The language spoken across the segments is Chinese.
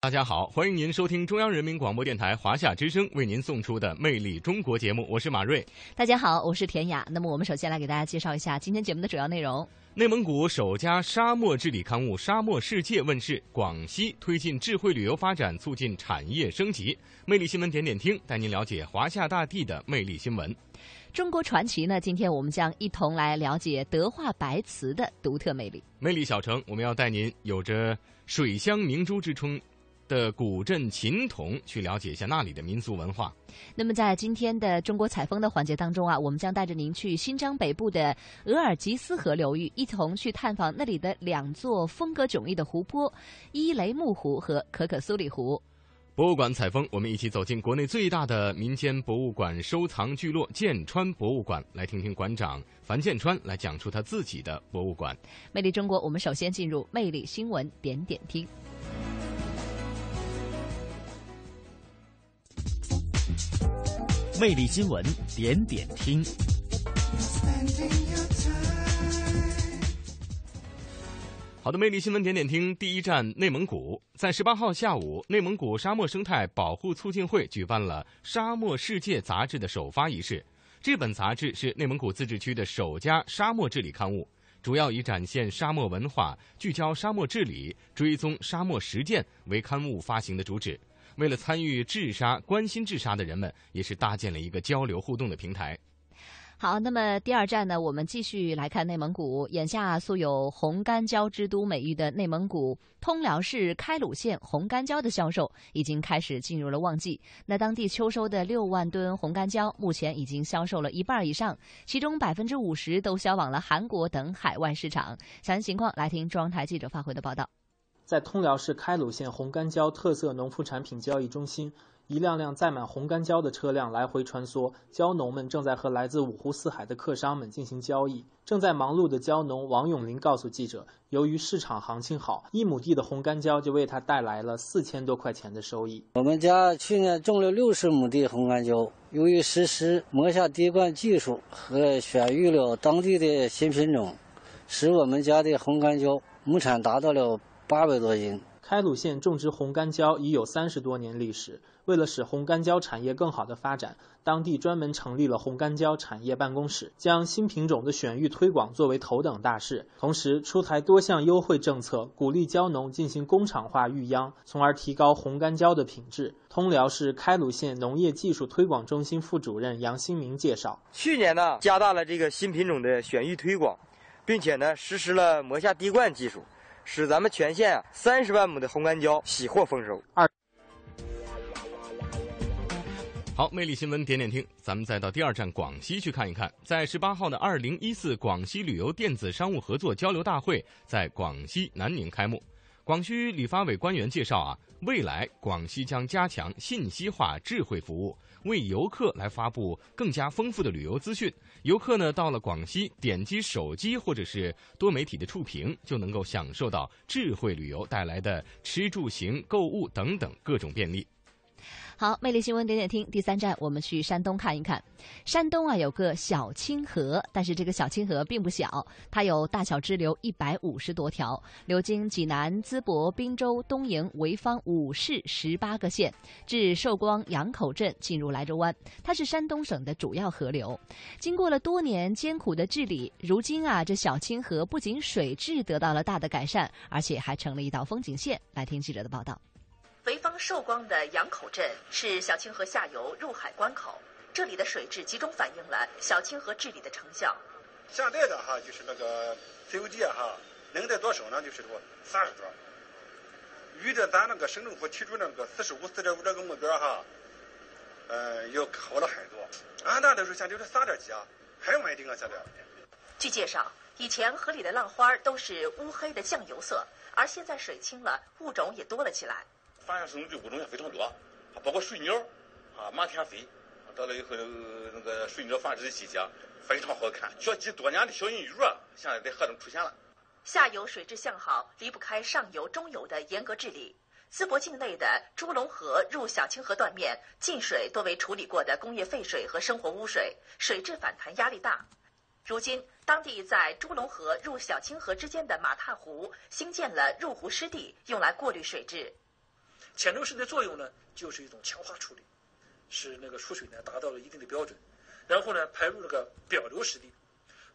大家好，欢迎您收听中央人民广播电台华夏之声为您送出的《魅力中国》节目，我是马瑞。大家好，我是田雅。那么我们首先来给大家介绍一下今天节目的主要内容。内蒙古首家沙漠治理刊物《沙漠世界》问世，广西推进智慧旅游发展，促进产业升级。魅力新闻点点听，带您了解华夏大地的魅力新闻。中国传奇呢？今天我们将一同来了解德化白瓷的独特魅力。魅力小城，我们要带您有着“水乡明珠”之称。的古镇秦佗，去了解一下那里的民俗文化。那么，在今天的中国采风的环节当中啊，我们将带着您去新疆北部的额尔吉斯河流域，一同去探访那里的两座风格迥异的湖泊——伊雷木湖和可可苏里湖。博物馆采风，我们一起走进国内最大的民间博物馆收藏聚落——建川博物馆，来听听馆长樊建川来讲述他自己的博物馆。魅力中国，我们首先进入魅力新闻点点听。魅力新闻点点听。好的，魅力新闻点点听，第一站内蒙古。在十八号下午，内蒙古沙漠生态保护促进会举办了《沙漠世界》杂志的首发仪式。这本杂志是内蒙古自治区的首家沙漠治理刊物，主要以展现沙漠文化、聚焦沙漠治理、追踪沙漠实践为刊物发行的主旨。为了参与治沙、关心治沙的人们，也是搭建了一个交流互动的平台。好，那么第二站呢，我们继续来看内蒙古。眼下素有“红干椒之都”美誉的内蒙古通辽市开鲁县红干椒的销售已经开始进入了旺季。那当地秋收的六万吨红干椒，目前已经销售了一半以上，其中百分之五十都销往了韩国等海外市场。详细情况，来听中央台记者发回的报道。在通辽市开鲁县红干椒特色农副产品交易中心，一辆辆载满红干椒的车辆来回穿梭，椒农们正在和来自五湖四海的客商们进行交易。正在忙碌的椒农王永林告诉记者，由于市场行情好，一亩地的红干椒就为他带来了四千多块钱的收益。我们家去年种了六十亩地红干椒，由于实施磨下滴灌技术和选育了当地的新品种，使我们家的红干椒亩产达到了。八百多斤。开鲁县种植红干椒已有三十多年历史。为了使红干椒产业更好的发展，当地专门成立了红干椒产业办公室，将新品种的选育推广作为头等大事。同时，出台多项优惠政策，鼓励蕉农进行工厂化育秧，从而提高红干椒的品质。通辽市开鲁县农业技术推广中心副主任杨新明介绍：去年呢，加大了这个新品种的选育推广，并且呢，实施了磨下滴灌技术。使咱们全县啊三十万亩的红干椒喜获丰收。二，好，魅力新闻点点听，咱们再到第二站广西去看一看。在十八号的二零一四广西旅游电子商务合作交流大会在广西南宁开幕。广西旅发委官员介绍啊，未来广西将加强信息化智慧服务。为游客来发布更加丰富的旅游资讯。游客呢，到了广西，点击手机或者是多媒体的触屏，就能够享受到智慧旅游带来的吃住行、购物等等各种便利。好，魅力新闻点点听，第三站我们去山东看一看。山东啊有个小清河，但是这个小清河并不小，它有大小支流一百五十多条，流经济南、淄博、滨州、东营、潍坊五市十八个县，至寿光杨口镇，进入莱州湾。它是山东省的主要河流。经过了多年艰苦的治理，如今啊这小清河不仅水质得到了大的改善，而且还成了一道风景线。来听记者的报道。潍坊寿光的杨口镇是小清河下游入海关口，这里的水质集中反映了小清河治理的成效。现在的哈就是那个自由界哈能得多少呢？就是说三十多，与着咱那个省政府提出那个四十五、四点五这个目标哈，呃，要好了很多。俺那的时候现在就是三点几啊，很稳定啊，现在。据介绍，以前河里的浪花都是乌黑的酱油色，而现在水清了，物种也多了起来。发现生物的物种也非常多，包括水鸟啊，满天飞。到了以后，那个水鸟繁殖的季节非常好看，绝迹多年的小银鱼啊，现在在河中出现了。下游水质向好，离不开上游、中游的严格治理。淄博境内的朱龙河入小清河断面，进水多为处理过的工业废水和生活污水，水质反弹压力大。如今，当地在朱龙河入小清河之间的马踏湖新建了入湖湿地，用来过滤水质。潜流石的作用呢，就是一种强化处理，使那个出水呢达到了一定的标准，然后呢排入这个表流湿地，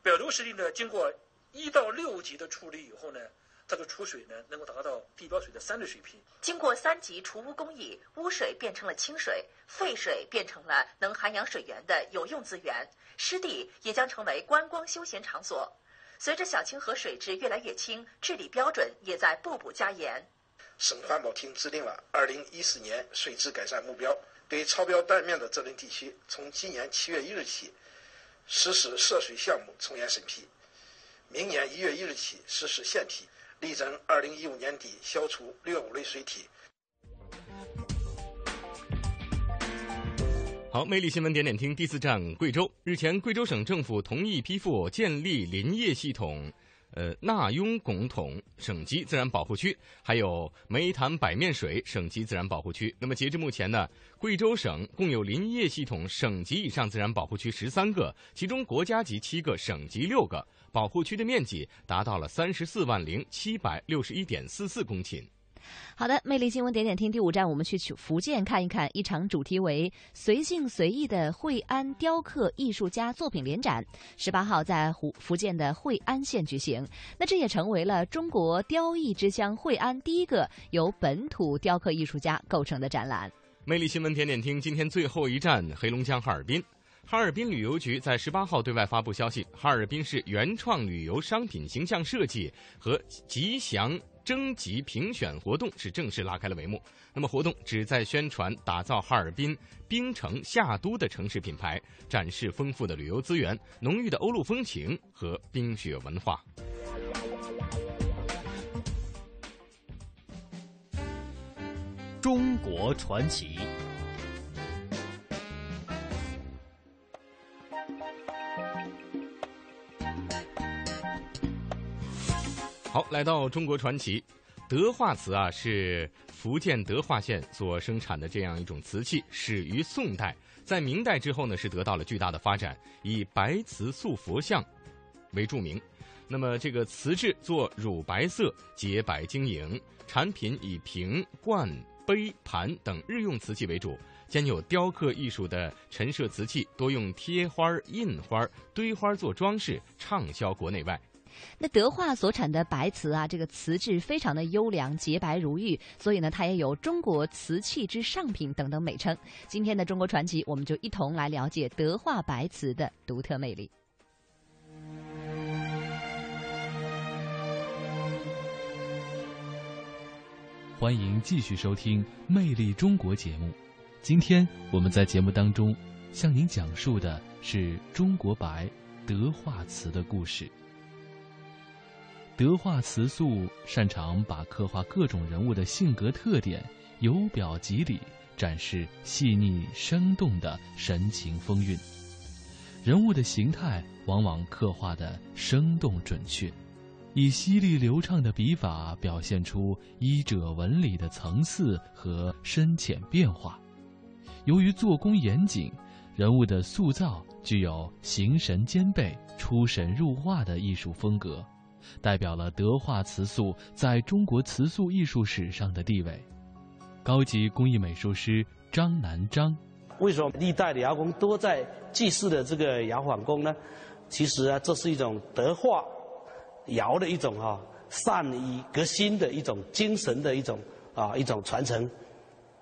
表流湿地呢经过一到六级的处理以后呢。它的储水呢，能够达到地表水的三的水平。经过三级除污工艺，污水变成了清水，废水变成了能涵养水源的有用资源，湿地也将成为观光休闲场所。随着小清河水质越来越清，治理标准也在步步加严。省环保厅制定了二零一四年水质改善目标，对超标断面的责任地区，从今年七月一日起实施涉水项目从严审批，明年一月一日起实施限批。力争二零一五年底消除劣五类水体。好，魅力新闻点点听第四站贵州。日前，贵州省政府同意批复建立林业系统，呃，纳雍拱统省级自然保护区，还有湄潭百面水省级自然保护区。那么，截至目前呢，贵州省共有林业系统省级以上自然保护区十三个，其中国家级七个，省级六个。保护区的面积达到了三十四万零七百六十一点四四公顷。好的，魅力新闻点点听第五站，我们去福建看一看一场主题为“随性随意”的惠安雕刻艺术家作品联展，十八号在湖福建的惠安县举行。那这也成为了中国雕艺之乡惠安第一个由本土雕刻艺术家构成的展览。魅力新闻点点听，今天最后一站黑龙江哈尔滨。哈尔滨旅游局在十八号对外发布消息，哈尔滨市原创旅游商品形象设计和吉祥征集评选活动是正式拉开了帷幕。那么，活动旨在宣传打造哈尔滨冰城夏都的城市品牌，展示丰富的旅游资源、浓郁的欧陆风情和冰雪文化。中国传奇。好，来到中国传奇，德化瓷啊是福建德化县所生产的这样一种瓷器，始于宋代，在明代之后呢是得到了巨大的发展，以白瓷塑佛像为著名。那么这个瓷质做乳白色，洁白晶莹，产品以瓶、罐、杯、盘等日用瓷器为主，兼有雕刻艺术的陈设瓷器，多用贴花、印花、堆花做装饰，畅销国内外。那德化所产的白瓷啊，这个瓷质非常的优良、洁白如玉，所以呢，它也有“中国瓷器之上品”等等美称。今天的中国传奇，我们就一同来了解德化白瓷的独特魅力。欢迎继续收听《魅力中国》节目。今天我们在节目当中向您讲述的是中国白德化瓷的故事。德化瓷塑擅长把刻画各种人物的性格特点由表及里，展示细腻生动的神情风韵。人物的形态往往刻画的生动准确，以犀利流畅的笔法表现出衣褶纹理的层次和深浅变化。由于做工严谨，人物的塑造具有形神兼备、出神入化的艺术风格。代表了德化瓷塑在中国瓷塑艺术史上的地位。高级工艺美术师张南章，为什么历代的窑工都在祭祀的这个窑坊工呢？其实啊，这是一种德化窑的一种哈善于革新的一种精神的一种啊一种传承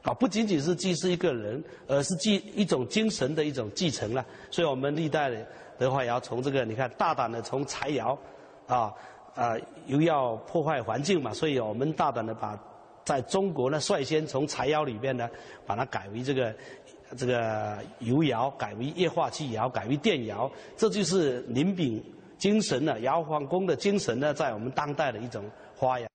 啊，不仅仅是祭祀一个人，而是祭一种精神的一种继承了。所以我们历代的德化窑从这个你看大胆的从柴窑啊。啊，又要破坏环境嘛，所以我们大胆的把在中国呢率先从柴窑里边呢，把它改为这个这个油窑，改为液化气窑，改为电窑，这就是林炳精神呢，窑皇工的精神呢，在我们当代的一种花样。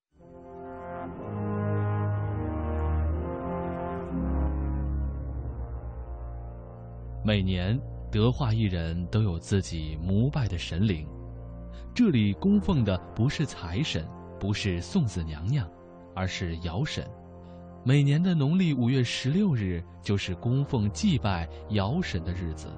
每年德化艺人都有自己膜拜的神灵。这里供奉的不是财神，不是送子娘娘，而是窑神。每年的农历五月十六日就是供奉祭拜窑神的日子。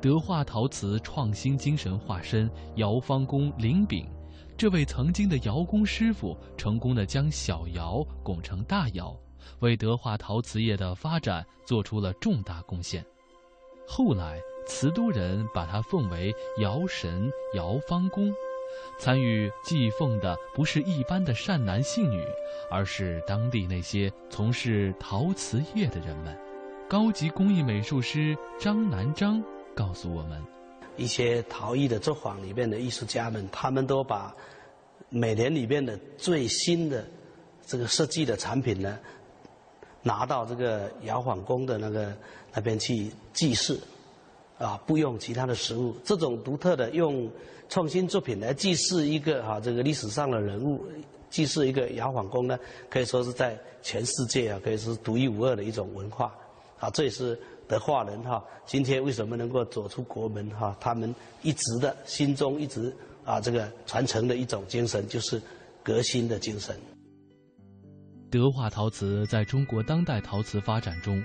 德化陶瓷创新精神化身窑方工林炳，这位曾经的窑工师傅，成功的将小窑拱成大窑，为德化陶瓷业的发展做出了重大贡献。后来，瓷都人把他奉为窑神、窑方公。参与祭奉的不是一般的善男信女，而是当地那些从事陶瓷业的人们。高级工艺美术师张南章告诉我们，一些陶艺的作坊里面的艺术家们，他们都把每年里面的最新的这个设计的产品呢，拿到这个窑坊工的那个那边去祭祀，啊，不用其他的食物，这种独特的用。创新作品来祭祀一个哈这个历史上的人物，祭祀一个窑坊工呢，可以说是在全世界啊，可以说是独一无二的一种文化，啊，这也是德化人哈今天为什么能够走出国门哈，他们一直的心中一直啊这个传承的一种精神，就是革新的精神。德化陶瓷在中国当代陶瓷发展中，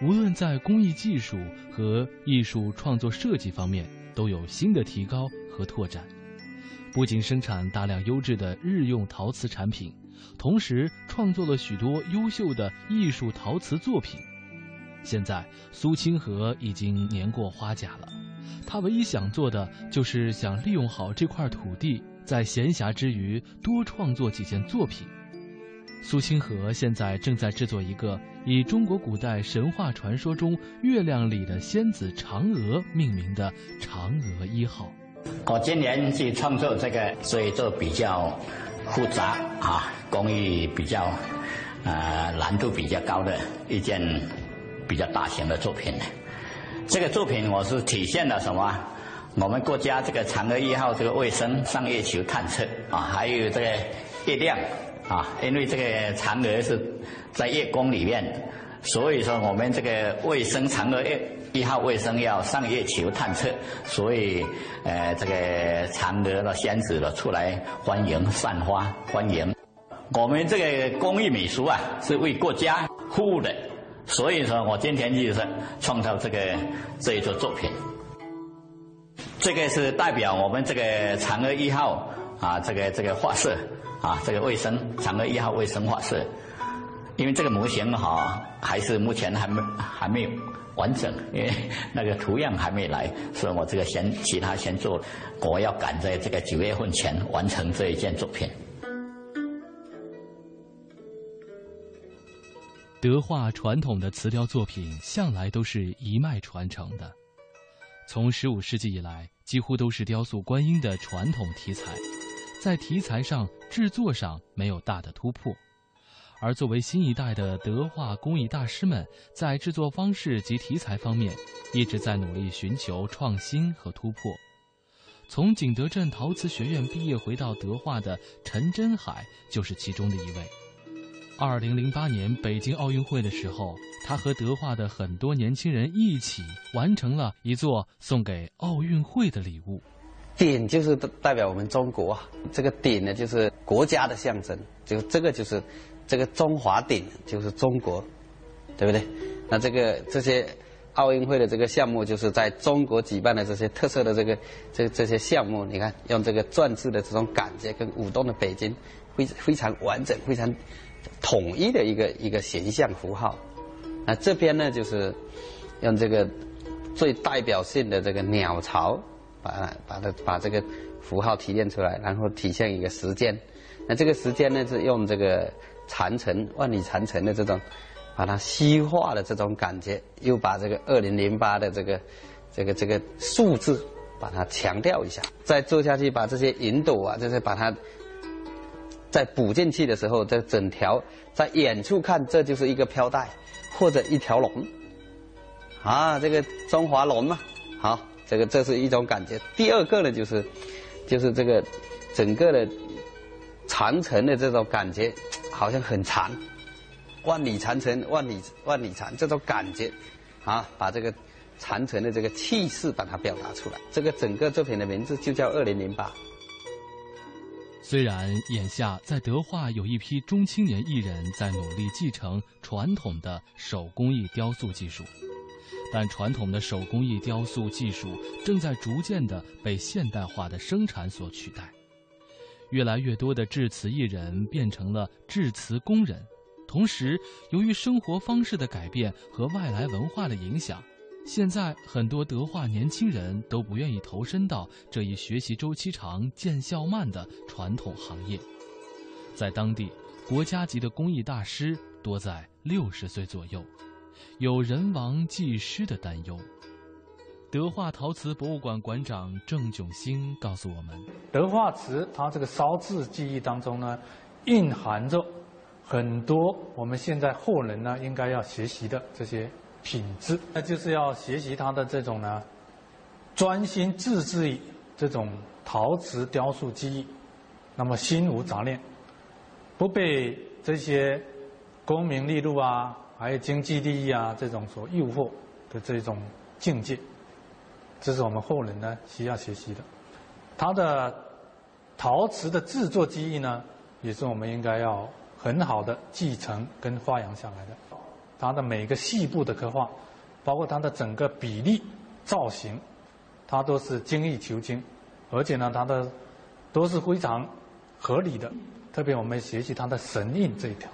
无论在工艺技术和艺术创作设计方面，都有新的提高。和拓展，不仅生产大量优质的日用陶瓷产品，同时创作了许多优秀的艺术陶瓷作品。现在苏清河已经年过花甲了，他唯一想做的就是想利用好这块土地，在闲暇之余多创作几件作品。苏清河现在正在制作一个以中国古代神话传说中月亮里的仙子嫦娥命名的嫦娥一号。我今年去创作这个，所以做比较复杂啊，工艺比较呃难度比较高的一件比较大型的作品。这个作品我是体现了什么？我们国家这个嫦娥一号这个卫星上月球探测啊，还有这个月亮啊，因为这个嫦娥是在月宫里面，所以说我们这个卫星嫦娥月。一号卫星要上月球探测，所以，呃，这个嫦娥的仙子了出来欢迎、散花欢迎。我们这个工艺美术啊，是为国家服务的，所以说我今天就是创造这个这一座作品。这个是代表我们这个嫦娥一号啊，这个这个画色啊，这个卫生嫦娥一号卫生画色，因为这个模型哈，还是目前还没还没有。完整，因为 那个图样还没来，所以我这个先其他先做，我要赶在这个九月份前完成这一件作品。德化传统的瓷雕作品向来都是一脉传承的，从十五世纪以来，几乎都是雕塑观音的传统题材，在题材上、制作上没有大的突破。而作为新一代的德化工艺大师们，在制作方式及题材方面，一直在努力寻求创新和突破。从景德镇陶瓷学院毕业回到德化的陈真海就是其中的一位。二零零八年北京奥运会的时候，他和德化的很多年轻人一起完成了一座送给奥运会的礼物。鼎就是代表我们中国，这个鼎呢就是国家的象征，就这个就是。这个中华鼎就是中国，对不对？那这个这些奥运会的这个项目，就是在中国举办的这些特色的这个这这些项目，你看用这个篆字的这种感觉，跟舞动的北京非非常完整、非常统一的一个一个形象符号。那这边呢，就是用这个最代表性的这个鸟巢，把它把它把这个符号提炼出来，然后体现一个时间。那这个时间呢，是用这个。长城万里长城的这种，把它虚化的这种感觉，又把这个二零零八的这个这个这个数字把它强调一下，再做下去，把这些云朵啊，就是把它再补进去的时候，这整条在远处看，这就是一个飘带或者一条龙啊，这个中华龙嘛，好，这个这是一种感觉。第二个呢，就是就是这个整个的长城的这种感觉。好像很长，万里长城，万里万里长，这种感觉，啊，把这个长城的这个气势把它表达出来。这个整个作品的名字就叫二零零八。虽然眼下在德化有一批中青年艺人在努力继承传统的手工艺雕塑技术，但传统的手工艺雕塑技术正在逐渐的被现代化的生产所取代。越来越多的制瓷艺人变成了制瓷工人，同时，由于生活方式的改变和外来文化的影响，现在很多德化年轻人都不愿意投身到这一学习周期长、见效慢的传统行业。在当地，国家级的工艺大师多在六十岁左右，有人亡技失的担忧。德化陶瓷博物馆馆长郑炯兴告诉我们：德化瓷它这个烧制技艺当中呢，蕴含着很多我们现在后人呢应该要学习的这些品质，那就是要学习它的这种呢，专心致志于这种陶瓷雕塑技艺，那么心无杂念，不被这些功名利禄啊，还有经济利益啊这种所诱惑的这种境界。这是我们后人呢需要学习的，它的陶瓷的制作技艺呢，也是我们应该要很好的继承跟发扬下来的。它的每个细部的刻画，包括它的整个比例、造型，它都是精益求精，而且呢，它的都是非常合理的。特别我们学习它的神印这一条，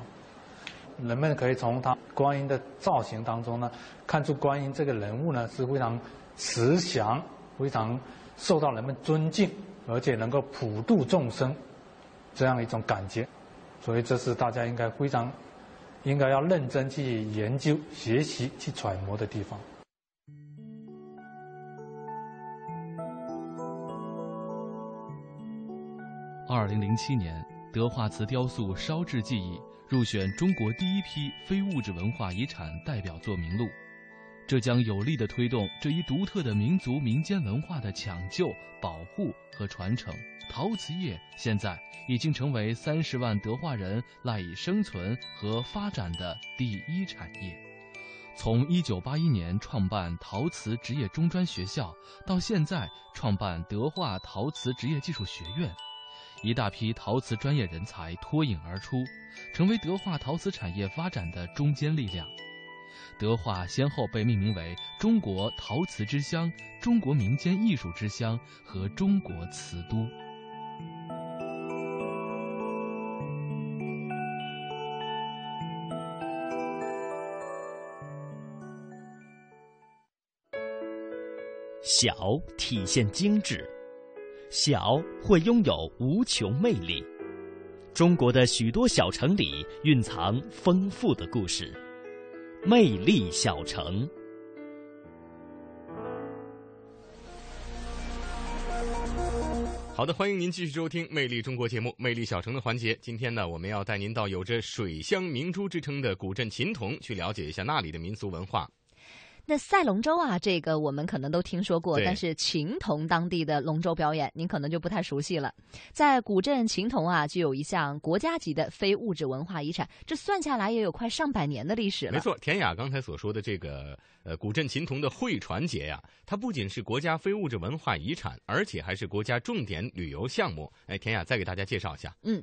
人们可以从它观音的造型当中呢，看出观音这个人物呢是非常。慈祥，非常受到人们尊敬，而且能够普度众生，这样一种感觉，所以这是大家应该非常应该要认真去研究、学习、去揣摩的地方。二零零七年，德化瓷雕塑烧制技艺入选中国第一批非物质文化遗产代表作名录。这将有力地推动这一独特的民族民间文化的抢救、保护和传承。陶瓷业现在已经成为三十万德化人赖以生存和发展的第一产业。从一九八一年创办陶瓷职业中专学校，到现在创办德化陶瓷职业技术学院，一大批陶瓷专业人才脱颖而出，成为德化陶瓷产业发展的中坚力量。德化先后被命名为“中国陶瓷之乡”“中国民间艺术之乡”和“中国瓷都”。小体现精致，小会拥有无穷魅力。中国的许多小城里蕴藏丰富的故事。魅力小城，好的，欢迎您继续收听《魅力中国》节目《魅力小城》的环节。今天呢，我们要带您到有着“水乡明珠”之称的古镇秦童，去了解一下那里的民俗文化。那赛龙舟啊，这个我们可能都听说过，但是琴童当地的龙舟表演，您可能就不太熟悉了。在古镇琴童啊，就有一项国家级的非物质文化遗产，这算下来也有快上百年的历史了。没错，田雅刚才所说的这个呃古镇琴童的会船节呀，它不仅是国家非物质文化遗产，而且还是国家重点旅游项目。哎，田雅再给大家介绍一下。嗯，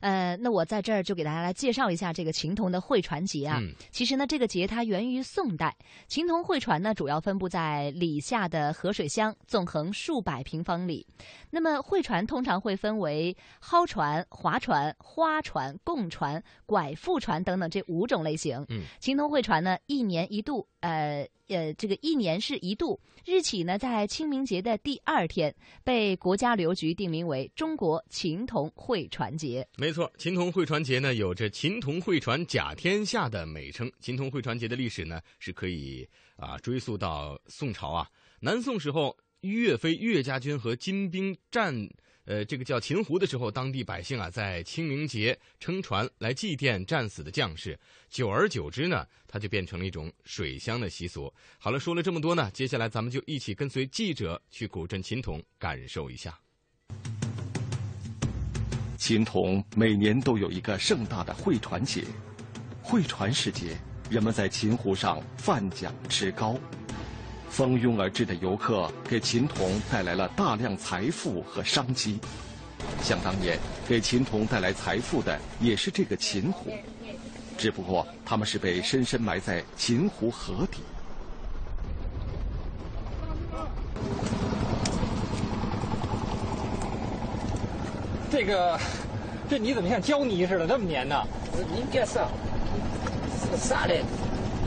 呃，那我在这儿就给大家来介绍一下这个琴童的会船节啊。其实呢，这个节它源于宋代，琴童。会船呢，主要分布在里下的河水乡，纵横数百平方里。那么，会船通常会分为蒿船、划船、花船、贡船、拐富船等等这五种类型。嗯，秦通会船呢，一年一度，呃呃，这个一年是一度，日起呢在清明节的第二天，被国家旅游局定名为中国秦童会船节。没错，秦童会船节呢，有着“秦童会船甲天下”的美称。秦童会船节的历史呢，是可以啊追溯到宋朝啊，南宋时候。岳飞、岳家军和金兵战，呃，这个叫秦湖的时候，当地百姓啊，在清明节撑船来祭奠战死的将士。久而久之呢，它就变成了一种水乡的习俗。好了，说了这么多呢，接下来咱们就一起跟随记者去古镇秦童感受一下。秦童每年都有一个盛大的会船节，会船时节，人们在秦湖上泛桨吃糕。蜂拥而至的游客给秦童带来了大量财富和商机。想当年，给秦童带来财富的也是这个秦湖，只不过他们是被深深埋在秦湖河底。这个，这泥怎么像胶泥似的，那么粘呢？应该是，是沙的，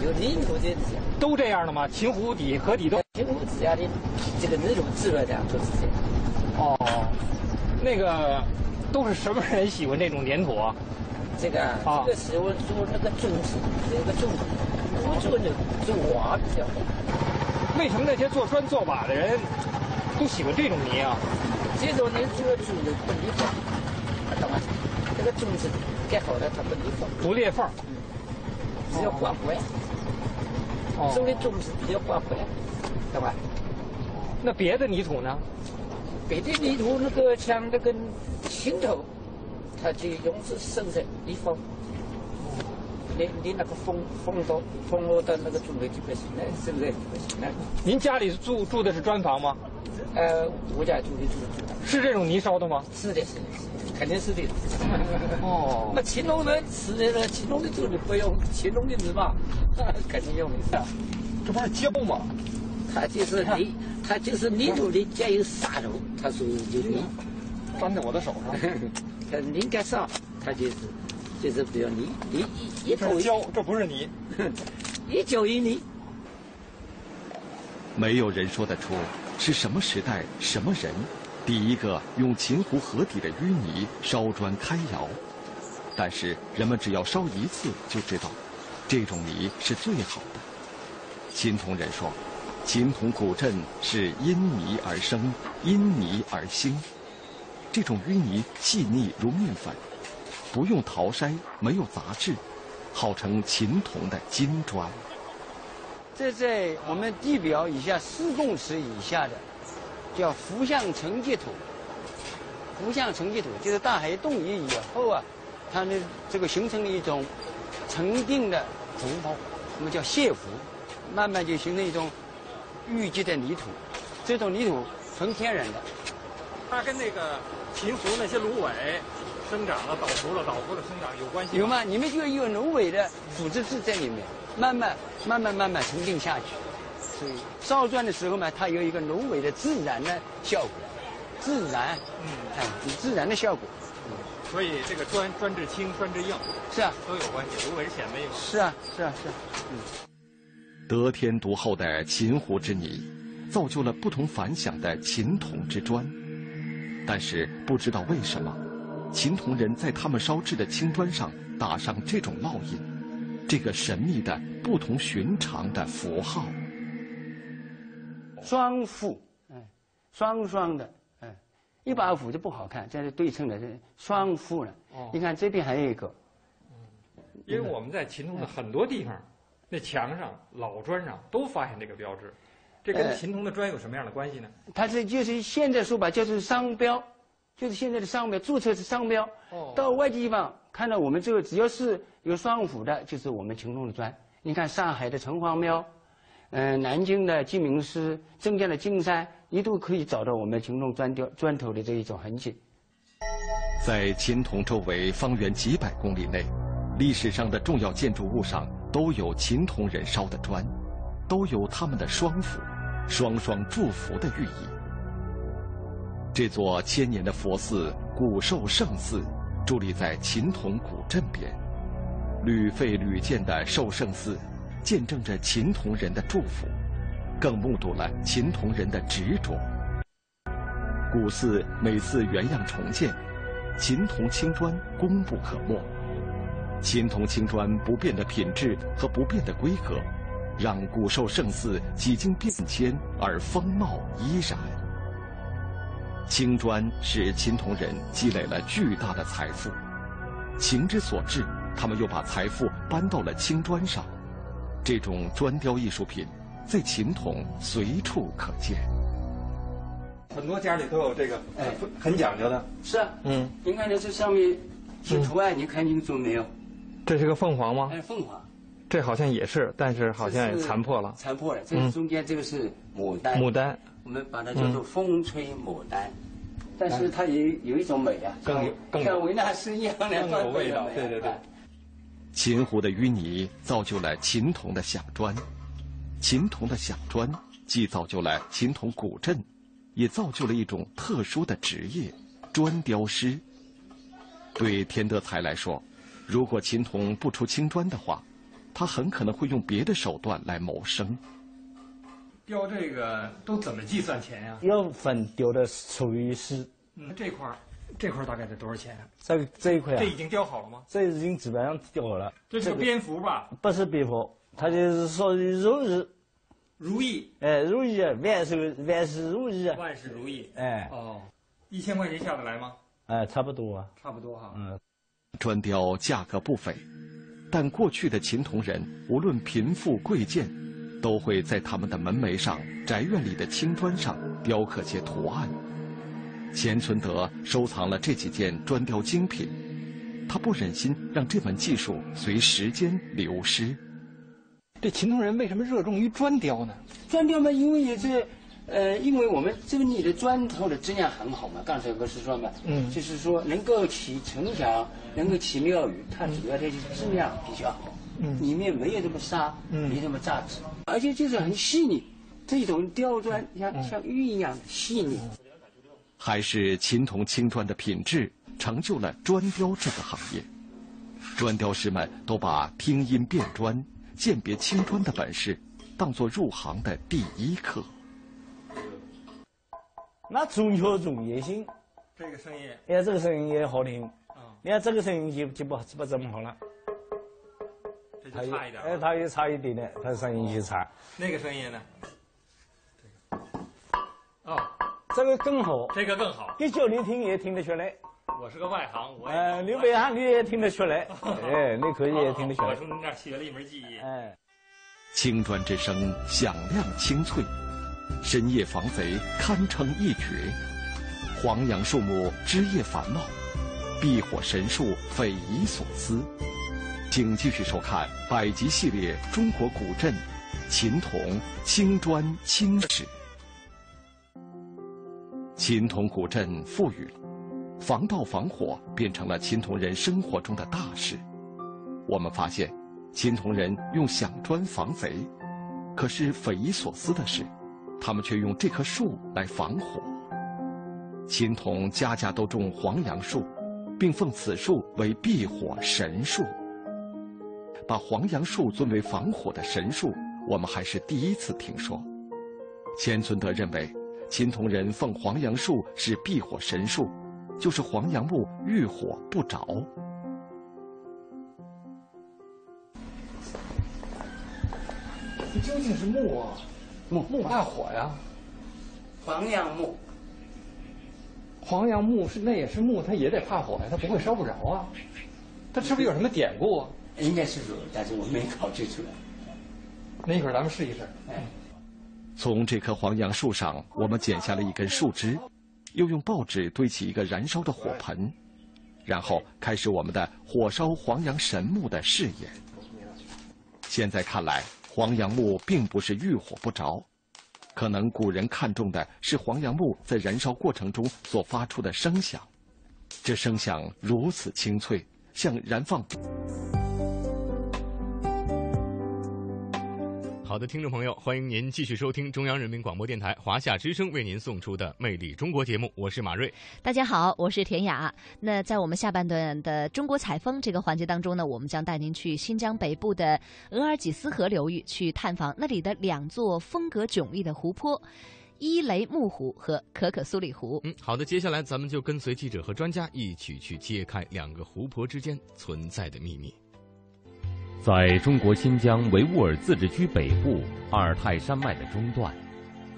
有泥土的。都这样的吗？秦湖底河底都。秦湖底下的这个泥土质来讲都是这样。哦，那个都是什么人喜欢这种粘土啊？这个啊，这个喜欢做那个种子，那个种子，不做那种瓦比较好。为什么那些做砖做瓦的人都喜欢这种泥啊？这种泥做出的不裂缝，懂吗？这个种子盖好了它不裂缝。不裂缝。嗯。只要刮回。哦。种的种子比较刮回，懂吧？那别的泥土呢？别的泥土那个像那个青头，它就用是生在地方。你你那个风风到风落到那个种类就不行了，生在就不行了。您家里住住的是砖房吗？呃，我家住的是是这种泥烧的吗？是的，是的，肯定是的。哦。那乾隆人吃的那乾隆的粥你不用乾隆的泥巴，肯定用的。这不是胶吗？它就是 泥，它就是泥土里加有沙土，它属于就泥。粘在我的手上。它拧干上，它就是就是比较泥泥一一头胶，这不是泥，一胶一泥。没有人说得出是什么时代、什么人第一个用秦湖河底的淤泥烧砖开窑，但是人们只要烧一次就知道，这种泥是最好的。秦同人说。秦铜古镇是因泥而生，因泥而兴。这种淤泥细腻如面粉，不用淘筛，没有杂质，号称秦铜的金砖。这在我们地表以下四公尺以下的，叫浮相沉积土。浮相沉积土就是大海冻结以后啊，它的这个形成了一种沉淀的浮泡，我们叫蟹浮，慢慢就形成一种。淤积的泥土，这种泥土纯天然的，它跟那个秦湖那些芦苇生长了、倒伏了、倒伏了生长有关系有吗？你们就有芦苇的腐殖质在里面，慢慢、慢慢、慢慢沉淀下去。所以烧砖的时候嘛，它有一个芦苇的自然的效果，自然，嗯，哎，自然的效果。所以这个砖砖质轻、砖质硬，是啊，都有关系。芦苇是显微嘛？是啊，是啊，是啊，嗯。得天独厚的秦湖之泥，造就了不同凡响的秦铜之砖。但是不知道为什么，秦铜人在他们烧制的青砖上打上这种烙印，这个神秘的、不同寻常的符号。双幅，哎，双双的，哎，一把斧就不好看，这是对称的，是双幅了。哦，你看这边还有一个。因为我们在秦铜的很多地方。那墙上老砖上都发现这个标志，这跟秦铜的砖有什么样的关系呢？它是就是现在说吧，就是商标，就是现在的商标，注册是商标。哦。到外地地方看到我们这个，只要是有双斧的，就是我们秦铜的砖。你看上海的城隍庙，嗯，南京的鸡鸣寺，镇江的金山，你都可以找到我们秦铜砖雕砖头的这一种痕迹。在秦铜周围方圆几百公里内，历史上的重要建筑物上。都有秦铜人烧的砖，都有他们的双斧，双双祝福的寓意。这座千年的佛寺古寿圣寺，伫立在秦铜古镇边，屡废屡建的寿圣寺，见证着秦铜人的祝福，更目睹了秦铜人的执着。古寺每次原样重建，秦铜青砖功不可没。秦铜青砖不变的品质和不变的规格，让古寿圣寺几经变迁而风貌依然。青砖使秦铜人积累了巨大的财富，情之所至，他们又把财富搬到了青砖上。这种砖雕艺术品，在秦铜随处可见。很多家里都有这个，哎，很讲究的。是啊，嗯，您看这这上面这图案，您看清楚没有？这是个凤凰吗？哎，凤凰。这好像也是，但是好像也残破了。残破了。这中间这个是牡丹。牡丹。我们把它叫做风吹牡丹，但是它也有一种美啊，更更像维纳斯一样的有味道。对对对。秦湖的淤泥造就了秦铜的响砖，秦铜的响砖既造就了秦铜古镇，也造就了一种特殊的职业——砖雕师。对田德才来说。如果秦铜不出青砖的话，他很可能会用别的手段来谋生。雕这个都怎么计算钱呀？要粉雕的属于是。嗯，这块儿，这块儿大概得多少钱啊？这这一块啊？这已经雕好了吗？这已经基本上雕好了。这是蝙蝠吧？不是蝙蝠，它就是说如意。如意。哎，如意，万事万事如意。万事如意。哎。哦，一千块钱下得来吗？哎，差不多啊。差不多哈。嗯。砖雕价格不菲，但过去的秦铜人无论贫富贵贱，都会在他们的门楣上、宅院里的青砖上雕刻些图案。钱存德收藏了这几件砖雕精品，他不忍心让这门技术随时间流失。这秦铜人为什么热衷于砖雕呢？砖雕嘛，因为也是，呃，因为我们这个里的砖头的质量很好嘛。刚才不是说嘛，嗯，就是说能够起城墙，能够起庙宇，它主要的就是质量比较好，嗯，里面没有那么沙，嗯，没那么杂质，而且就是很细腻，这种雕砖像像玉一样的细腻。还是秦铜青砖的品质成就了砖雕这个行业，砖雕师们都把听音辨砖、鉴别青砖的本事当做入行的第一课。那中敲中也行，这个声音，哎，这个声音也好听。你看这个声音就就不不怎么好了，这就差一点。哎，它也差一点点，它声音就差。那个声音呢？哦。这个更好，这个更好，你叫你听也听得出来。我是个外行，我哎，刘备汉你也听得出来，哎，你可以也听得出来。我从你那学了一门技艺。哎，青砖之声响亮清脆，深夜防贼堪称一绝。黄杨树木枝叶繁茂，避火神术匪夷所思。请继续收看百集系列《中国古镇秦铜青砖青史》。秦铜古镇富裕了，防盗防火变成了秦铜人生活中的大事。我们发现，秦铜人用响砖防贼，可是匪夷所思的是，他们却用这棵树来防火。秦铜家家都种黄杨树，并奉此树为避火神树。把黄杨树尊为防火的神树，我们还是第一次听说。钱存德认为。秦铜人奉黄杨树是避火神树，就是黄杨木遇火不着。这究竟是木啊？木木怕火呀？黄杨木。黄杨木是那也是木，它也得怕火呀，它不会烧不着啊。它是不是有什么典故啊？应该是有，但是我没考据出来。那一会儿咱们试一试。哎。从这棵黄杨树上，我们剪下了一根树枝，又用报纸堆起一个燃烧的火盆，然后开始我们的火烧黄杨神木的试验。现在看来，黄杨木并不是遇火不着，可能古人看重的是黄杨木在燃烧过程中所发出的声响，这声响如此清脆，像燃放。好的，听众朋友，欢迎您继续收听中央人民广播电台华夏之声为您送出的《魅力中国》节目，我是马瑞。大家好，我是田雅。那在我们下半段的中国采风这个环节当中呢，我们将带您去新疆北部的额尔济斯河流域，去探访那里的两座风格迥异的湖泊——伊雷木湖和可可苏里湖。嗯，好的，接下来咱们就跟随记者和专家一起去揭开两个湖泊之间存在的秘密。在中国新疆维吾尔自治区北部阿尔泰山脉的中段，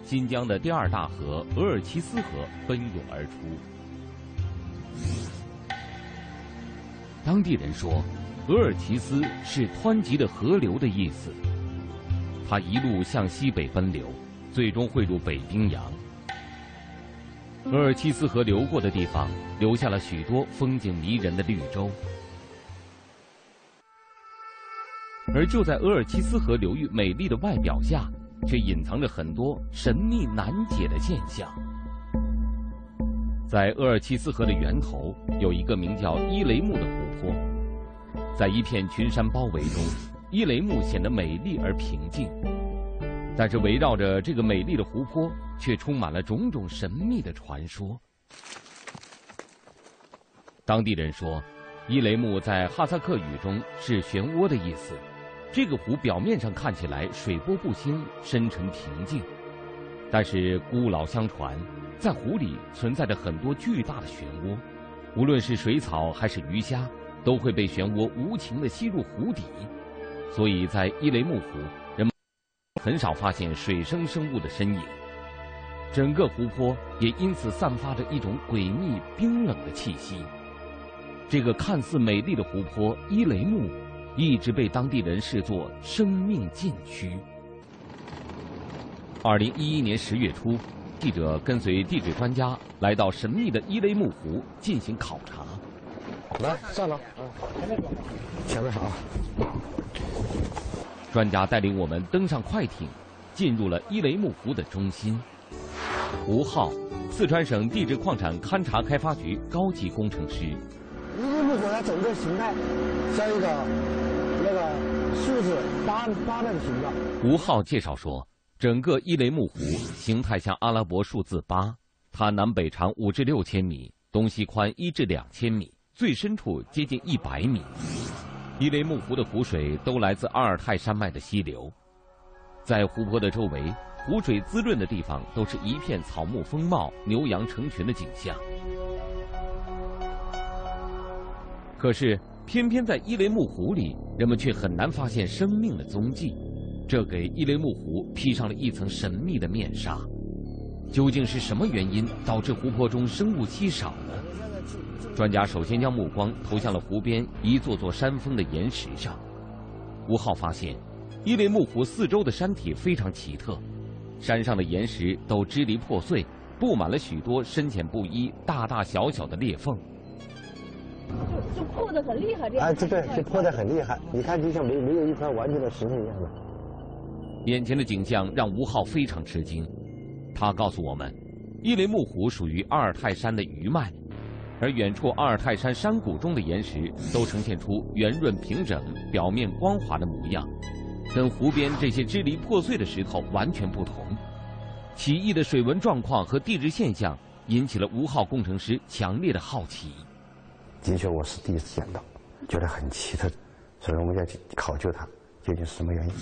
新疆的第二大河额尔齐斯河奔涌而出。当地人说，额尔齐斯是湍急的河流的意思。它一路向西北奔流，最终汇入北冰洋。额尔齐斯河流过的地方，留下了许多风景迷人的绿洲。而就在额尔齐斯河流域美丽的外表下，却隐藏着很多神秘难解的现象。在额尔齐斯河的源头，有一个名叫伊雷木的湖泊，在一片群山包围中，伊雷木显得美丽而平静。但是围绕着这个美丽的湖泊，却充满了种种神秘的传说。当地人说，伊雷木在哈萨克语中是漩涡的意思。这个湖表面上看起来水波不兴，深沉平静，但是古老相传，在湖里存在着很多巨大的漩涡，无论是水草还是鱼虾，都会被漩涡无情地吸入湖底。所以在伊雷木湖，人们很少发现水生生物的身影。整个湖泊也因此散发着一种诡秘冰冷的气息。这个看似美丽的湖泊伊雷木，一直被当地人视作生命禁区。二零一一年十月初，记者跟随地质专家来到神秘的伊雷木湖进行考察。来，上了，前面好。专家带领我们登上快艇，进入了伊雷木湖的中心。吴浩，四川省地质矿产勘查开发局高级工程师。伊雷木湖它整个形态像一个那个数字八八的形状。吴浩介绍说，整个伊雷木湖形态像阿拉伯数字八，它南北长五至六千米，东西宽一至两千米，最深处接近一百米。伊雷木湖的湖水都来自阿尔泰山脉的溪流，在湖泊的周围。湖水滋润的地方，都是一片草木丰茂、牛羊成群的景象。可是，偏偏在伊雷木湖里，人们却很难发现生命的踪迹，这给伊雷木湖披上了一层神秘的面纱。究竟是什么原因导致湖泊中生物稀少呢？专家首先将目光投向了湖边一座座山峰的岩石上。吴浩发现，伊雷木湖四周的山体非常奇特。山上的岩石都支离破碎，布满了许多深浅不一、大大小小的裂缝。就就破的很厉害，这样哎，对对，就破的很厉害。你看，就像没没有一块完整的石头一样的。眼前的景象让吴浩非常吃惊。他告诉我们，伊雷木湖属于阿尔泰山的余脉，而远处阿尔泰山山谷中的岩石都呈现出圆润平整、表面光滑的模样。跟湖边这些支离破碎的石头完全不同，奇异的水文状况和地质现象引起了吴浩工程师强烈的好奇。的确，我是第一次见到，觉得很奇特，所以我们要去考究它究竟是什么原因。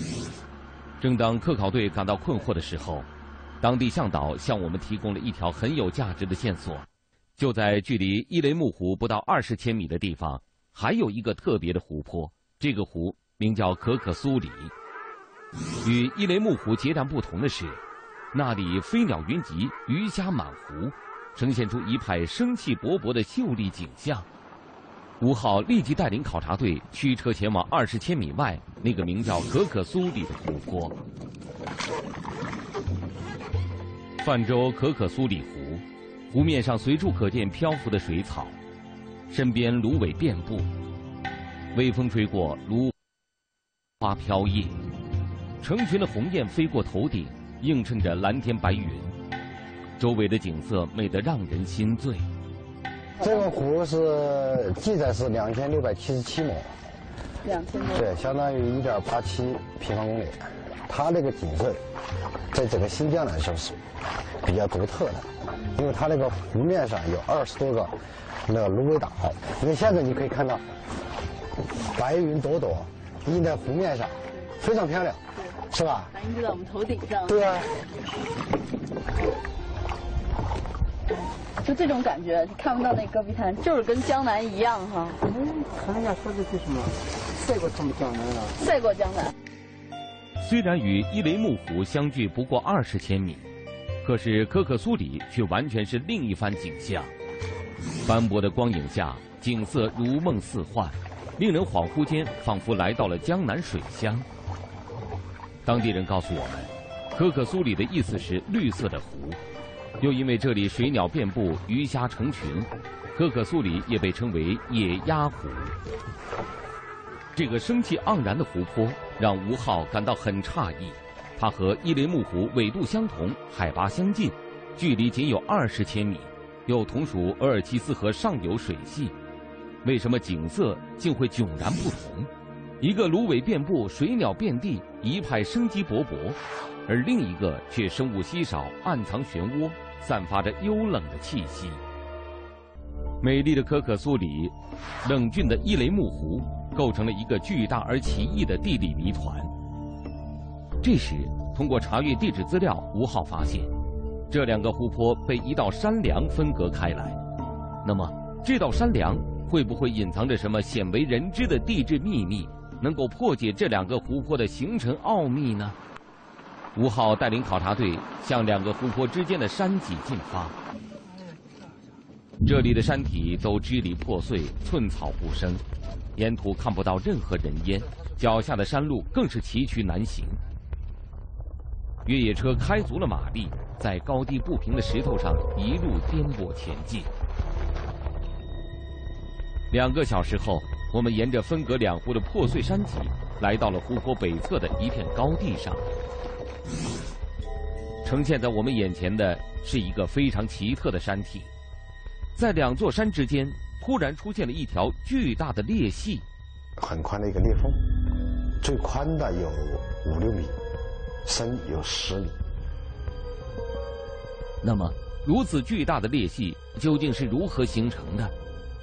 正当科考队感到困惑的时候，当地向导向我们提供了一条很有价值的线索：就在距离伊雷木湖不到二十千米的地方，还有一个特别的湖泊。这个湖名叫可可苏里。与伊雷木湖截然不同的是，那里飞鸟云集，鱼虾满湖，呈现出一派生气勃勃的秀丽景象。吴浩立即带领考察队驱车前往二十千米外那个名叫可可苏里的湖泊。泛舟可可苏里湖，湖面上随处可见漂浮的水草，身边芦苇遍布，微风吹过，芦花飘曳。成群的鸿雁飞过头顶，映衬着蓝天白云，周围的景色美得让人心醉。这个湖是记载是两千六百七十七亩，两千亩，对，相当于一点八七平方公里。它那个景色，在整个新疆来说是比较独特的，因为它那个湖面上有二十多个那个芦苇岛。因为现在你可以看到，白云朵朵映在湖面上，非常漂亮。是吧？反映在我们头顶上。对啊。就这种感觉，你看不到那戈壁滩，就是跟江南一样哈。嗯，看人家说的是什么？赛过他们江南了。赛过江南。虽然与伊雷木湖相距不过二十千米，可是可可苏里却完全是另一番景象。斑驳的光影下，景色如梦似幻，令人恍惚间仿佛来到了江南水乡。当地人告诉我们，可可苏里的意思是绿色的湖，又因为这里水鸟遍布，鱼虾成群，可可苏里也被称为野鸭湖。这个生气盎然的湖泊让吴浩感到很诧异，它和伊雷木湖纬度相同，海拔相近，距离仅有二十千米，又同属额尔齐斯河上游水系，为什么景色竟会迥然不同？一个芦苇遍布，水鸟遍地，一派生机勃勃；而另一个却生物稀少，暗藏漩涡，散发着幽冷的气息。美丽的可可苏里，冷峻的伊雷木湖，构成了一个巨大而奇异的地理谜团。这时，通过查阅地质资料，吴昊发现，这两个湖泊被一道山梁分隔开来。那么，这道山梁会不会隐藏着什么鲜为人知的地质秘密，能够破解这两个湖泊的形成奥秘呢？吴昊带领考察队向两个湖泊之间的山脊进发。这里的山体都支离破碎，寸草不生，沿途看不到任何人烟，脚下的山路更是崎岖难行。越野车开足了马力，在高低不平的石头上一路颠簸前进。两个小时后，我们沿着分隔两湖的破碎山脊，来到了湖泊北侧的一片高地上。呈现在我们眼前的是一个非常奇特的山体。在两座山之间，突然出现了一条巨大的裂隙，很宽的一个裂缝，最宽的有五六米，深有十米。那么，如此巨大的裂隙究竟是如何形成的？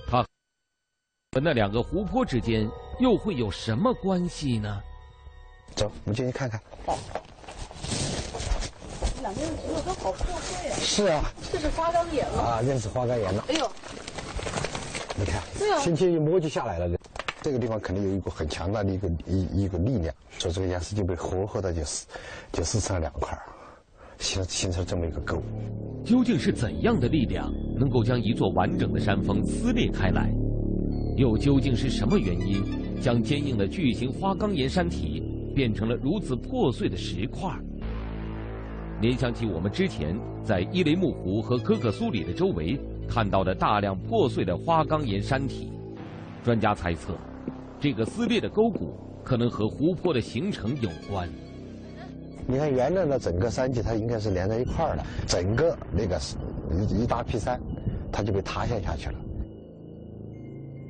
它和那两个湖泊之间又会有什么关系呢？走，我们进去看看。两边的石头都好破碎啊！是啊，这是花岗岩吗？啊，这是花岗岩了。哎呦，你看，对啊轻轻一摸就下来了。这个地方肯定有一股很强大的一个一一个力量，所以这个岩石就被活活的就撕就撕成了两块，形形成这么一个沟。究竟是怎样的力量能够将一座完整的山峰撕裂开来？又究竟是什么原因将坚硬的巨型花岗岩山体变成了如此破碎的石块？联想起我们之前在伊雷木湖和可可苏里的周围看到的大量破碎的花岗岩山体，专家猜测，这个撕裂的沟谷可能和湖泊的形成有关。你看，原来的整个山体，它应该是连在一块儿的，整个那个一一大批山，它就被塌陷下去了。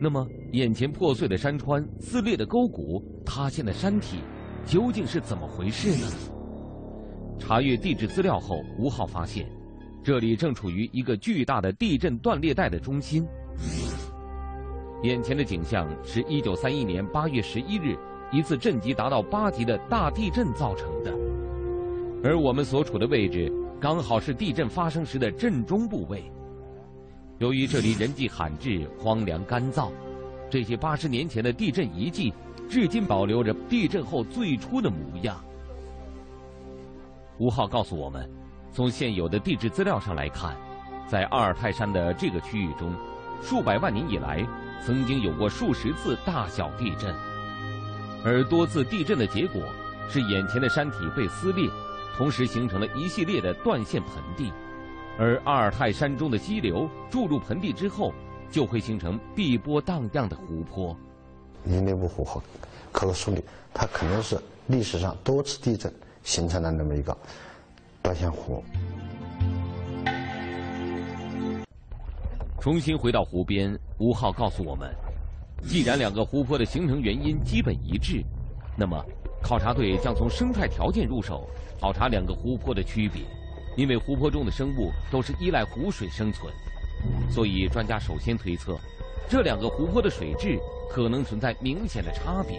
那么，眼前破碎的山川、撕裂的沟谷、塌陷的山体，究竟是怎么回事呢？查阅地质资料后，吴昊发现，这里正处于一个巨大的地震断裂带的中心。眼前的景象是1931年8月11日一次震级达到八级的大地震造成的，而我们所处的位置刚好是地震发生时的震中部位。由于这里人迹罕至、荒凉干燥，这些八十年前的地震遗迹至今保留着地震后最初的模样。吴浩告诉我们，从现有的地质资料上来看，在阿尔泰山的这个区域中，数百万年以来曾经有过数十次大小地震，而多次地震的结果是眼前的山体被撕裂，同时形成了一系列的断线盆地，而阿尔泰山中的溪流注入盆地之后，就会形成碧波荡漾的湖泊。伊内布湖和可可苏里，它可能是历史上多次地震。形成了那么一个断线湖。重新回到湖边，吴昊告诉我们，既然两个湖泊的形成原因基本一致，那么考察队将从生态条件入手，考察两个湖泊的区别。因为湖泊中的生物都是依赖湖水生存，所以专家首先推测，这两个湖泊的水质可能存在明显的差别。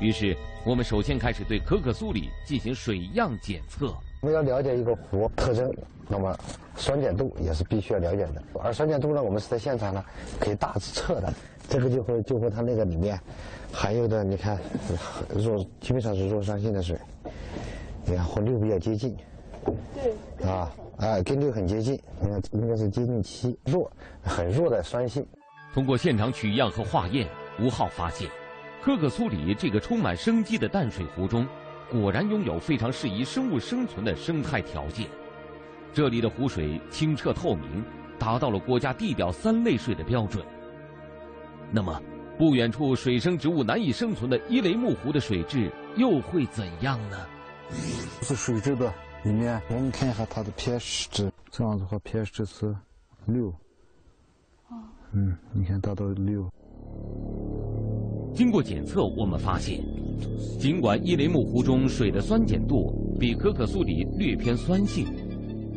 于是，我们首先开始对可可苏里进行水样检测。我们要了解一个湖特征，那么酸碱度也是必须要了解的。而酸碱度呢，我们是在现场呢可以大致测的。这个就会就会它那个里面含有的，你看弱基本上是弱酸性的水，你看和氯比较接近。对。啊啊，跟氯很接近，你看应该是接近七，弱很弱的酸性。通过现场取样和化验，吴浩发现。可可苏里这个充满生机的淡水湖中，果然拥有非常适宜生物生存的生态条件。这里的湖水清澈透明，达到了国家地表三类水的标准。那么，不远处水生植物难以生存的伊雷木湖的水质又会怎样呢？是水质的里面，我们看一下它的 pH 值，这样子的话 pH 值是六。嗯，你看达到六。经过检测，我们发现，尽管伊雷木湖中水的酸碱度比可可苏里略偏酸性，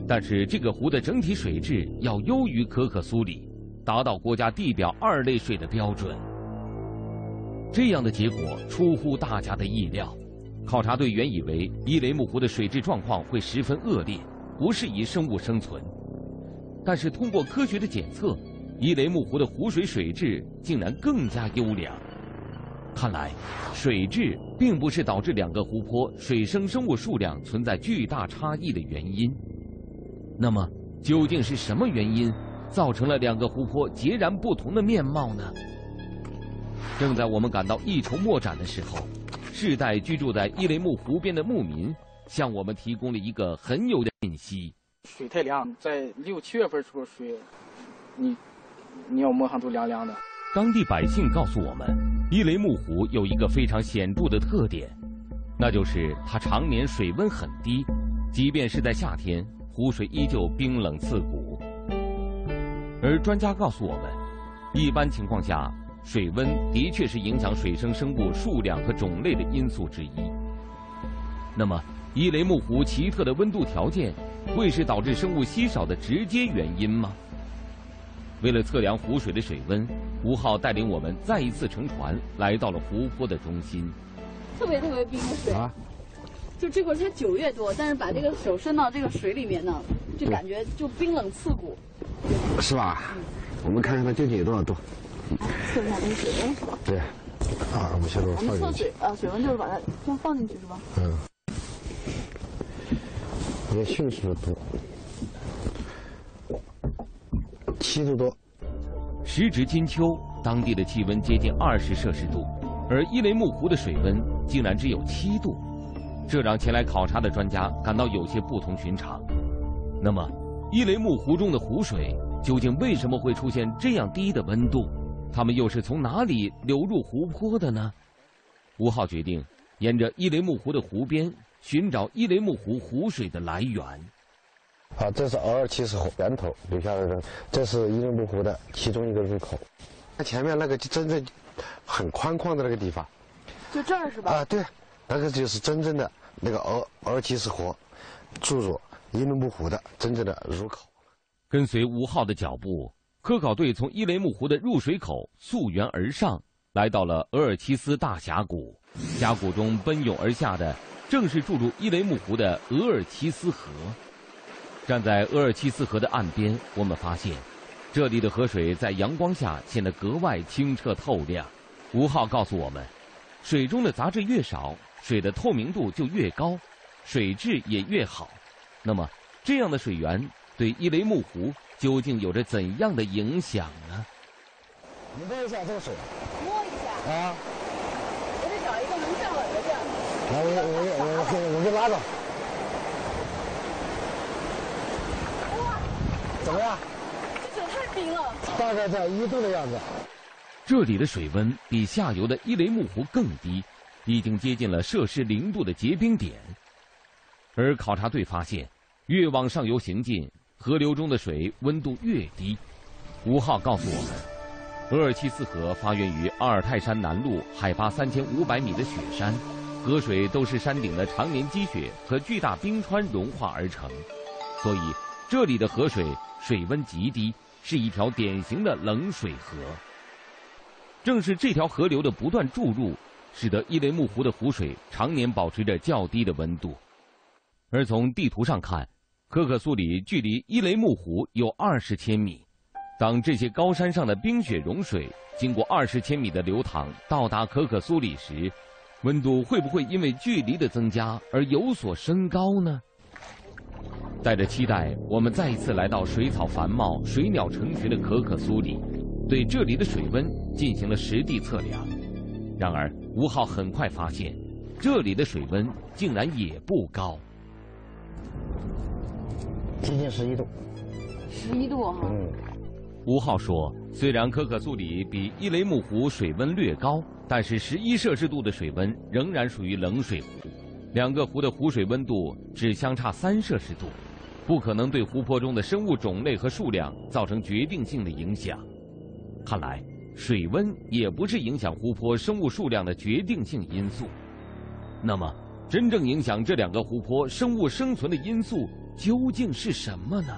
但是这个湖的整体水质要优于可可苏里，达。到国家地表二类水的标准。这样的结果出乎大家的意料。考察队原以为伊雷木湖的水质状况会十分恶劣，不适宜生物生存。但是通过科学的检测，伊雷木湖的湖水水质竟然更加优良。看来，水质并不是导致两个湖泊水生生物数量存在巨大差异的原因。那么，究竟是什么原因造成了两个湖泊截然不同的面貌呢？正在我们感到一筹莫展的时候，世代居住在伊雷木湖边的牧民向我们提供了一个很有的信息：水太凉，在六七月份时候水，你你要摸上都凉凉的。当地百姓告诉我们，伊雷木湖有一个非常显著的特点，那就是它常年水温很低，即便是在夏天，湖水依旧冰冷刺骨。而专家告诉我们，一般情况下。水温的确是影响水生生物数量和种类的因素之一。那么，伊雷木湖奇特的温度条件，会是导致生物稀少的直接原因吗？为了测量湖水的水温，吴浩带领我们再一次乘船来到了湖泊的中心。特别特别冰的水，就这会儿才九月多，但是把这个手伸到这个水里面呢，就感觉就冰冷刺骨。是吧？我们看看它究竟有多少度。测一下这个水温。对，啊，我们现在我们测水啊，水温就是把它先放进去是吧？嗯。也迅速的多，七度多。时值金秋，当地的气温接近二十摄氏度，而伊雷木湖的水温竟然只有七度，这让前来考察的专家感到有些不同寻常。那么，伊雷木湖中的湖水究竟为什么会出现这样低的温度？他们又是从哪里流入湖泊的呢？吴浩决定沿着伊雷木湖的湖边寻找伊雷木湖湖水的来源。啊，这是额尔齐斯河源头留下来的，这是伊雷木湖的其中一个入口。那前面那个就真正很宽旷的那个地方，就这儿是吧？啊，对，那个就是真正的那个额额尔齐斯河注入伊雷木湖的真正的入口。跟随吴浩的脚步。科考队从伊雷木湖的入水口溯源而上，来到了额尔齐斯大峡谷。峡谷中奔涌而下的，正是注入伊雷木湖的额尔齐斯河。站在额尔齐斯河的岸边，我们发现，这里的河水在阳光下显得格外清澈透亮。吴昊告诉我们，水中的杂质越少，水的透明度就越高，水质也越好。那么，这样的水源对伊雷木湖？究竟有着怎样的影响呢？你摸一下这个水，摸一下啊！我得找一个能站稳的地儿。来，我我我我我给拉着。怎么样？这水太冰了。大概在一度的样子。这里的水温比下游的伊雷木湖更低，已经接近了摄氏零度的结冰点。而考察队发现，越往上游行进。河流中的水温度越低，吴浩告诉我们，额尔齐斯河发源于阿尔泰山南麓海拔三千五百米的雪山，河水都是山顶的常年积雪和巨大冰川融化而成，所以这里的河水水温极低，是一条典型的冷水河。正是这条河流的不断注入，使得伊雷木湖的湖水常年保持着较低的温度，而从地图上看。可可苏里距离伊雷木湖有二十千米，当这些高山上的冰雪融水经过二十千米的流淌到达可可苏里时，温度会不会因为距离的增加而有所升高呢？带着期待，我们再一次来到水草繁茂、水鸟成群的可可苏里，对这里的水温进行了实地测量。然而，吴昊很快发现，这里的水温竟然也不高。接近十一度，十一度哈。嗯，吴昊说，虽然可可苏里比伊雷木湖水温略高，但是十一摄氏度的水温仍然属于冷水湖。两个湖的湖水温度只相差三摄氏度，不可能对湖泊中的生物种类和数量造成决定性的影响。看来，水温也不是影响湖泊生物数量的决定性因素。那么，真正影响这两个湖泊生物生存的因素？究竟是什么呢？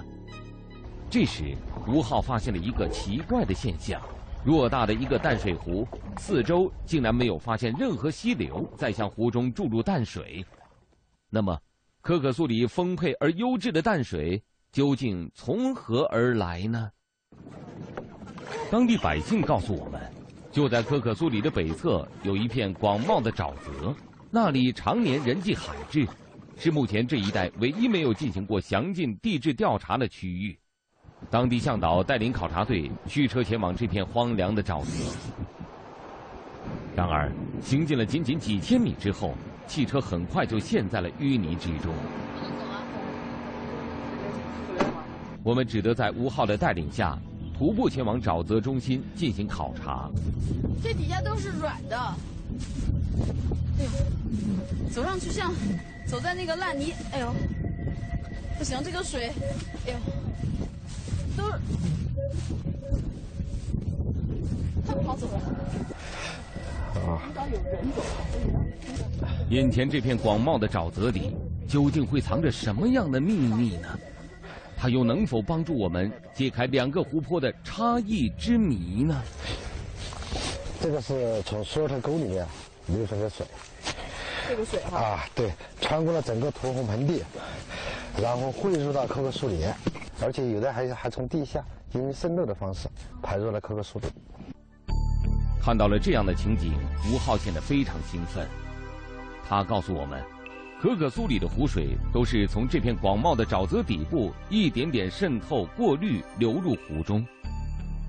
这时，吴昊发现了一个奇怪的现象：偌大的一个淡水湖，四周竟然没有发现任何溪流在向湖中注入淡水。那么，可可苏里丰沛而优质的淡水究竟从何而来呢？当地百姓告诉我们，就在可可苏里的北侧有一片广袤的沼泽，那里常年人迹罕至，是目前这一带唯一没有进行过详尽地质调查的区域。当地向导带领考察队驱车前往这片荒凉的沼泽。然而，行进了仅仅几千米之后，汽车很快就陷在了淤泥之中。我们只得在吴昊的带领下，徒步前往沼泽中心进行考察。这底下都是软的，哎呦，走上去像走在那个烂泥，哎呦，不行，这个水，哎呦，都是，太不好走了。啊！眼前这片广袤的沼泽里，究竟会藏着什么样的秘密呢？它又能否帮助我们揭开两个湖泊的差异之谜呢？这个是从索特沟里面流出来的水。这个水哈。啊，对，穿过了整个驼峰盆地，然后汇入到可可苏里，而且有的还还从地下因为渗漏的方式排入了可可苏里。看到了这样的情景，吴昊显得非常兴奋。他告诉我们，可可苏里的湖水都是从这片广袤的沼泽底部一点点渗透、过滤流入湖中，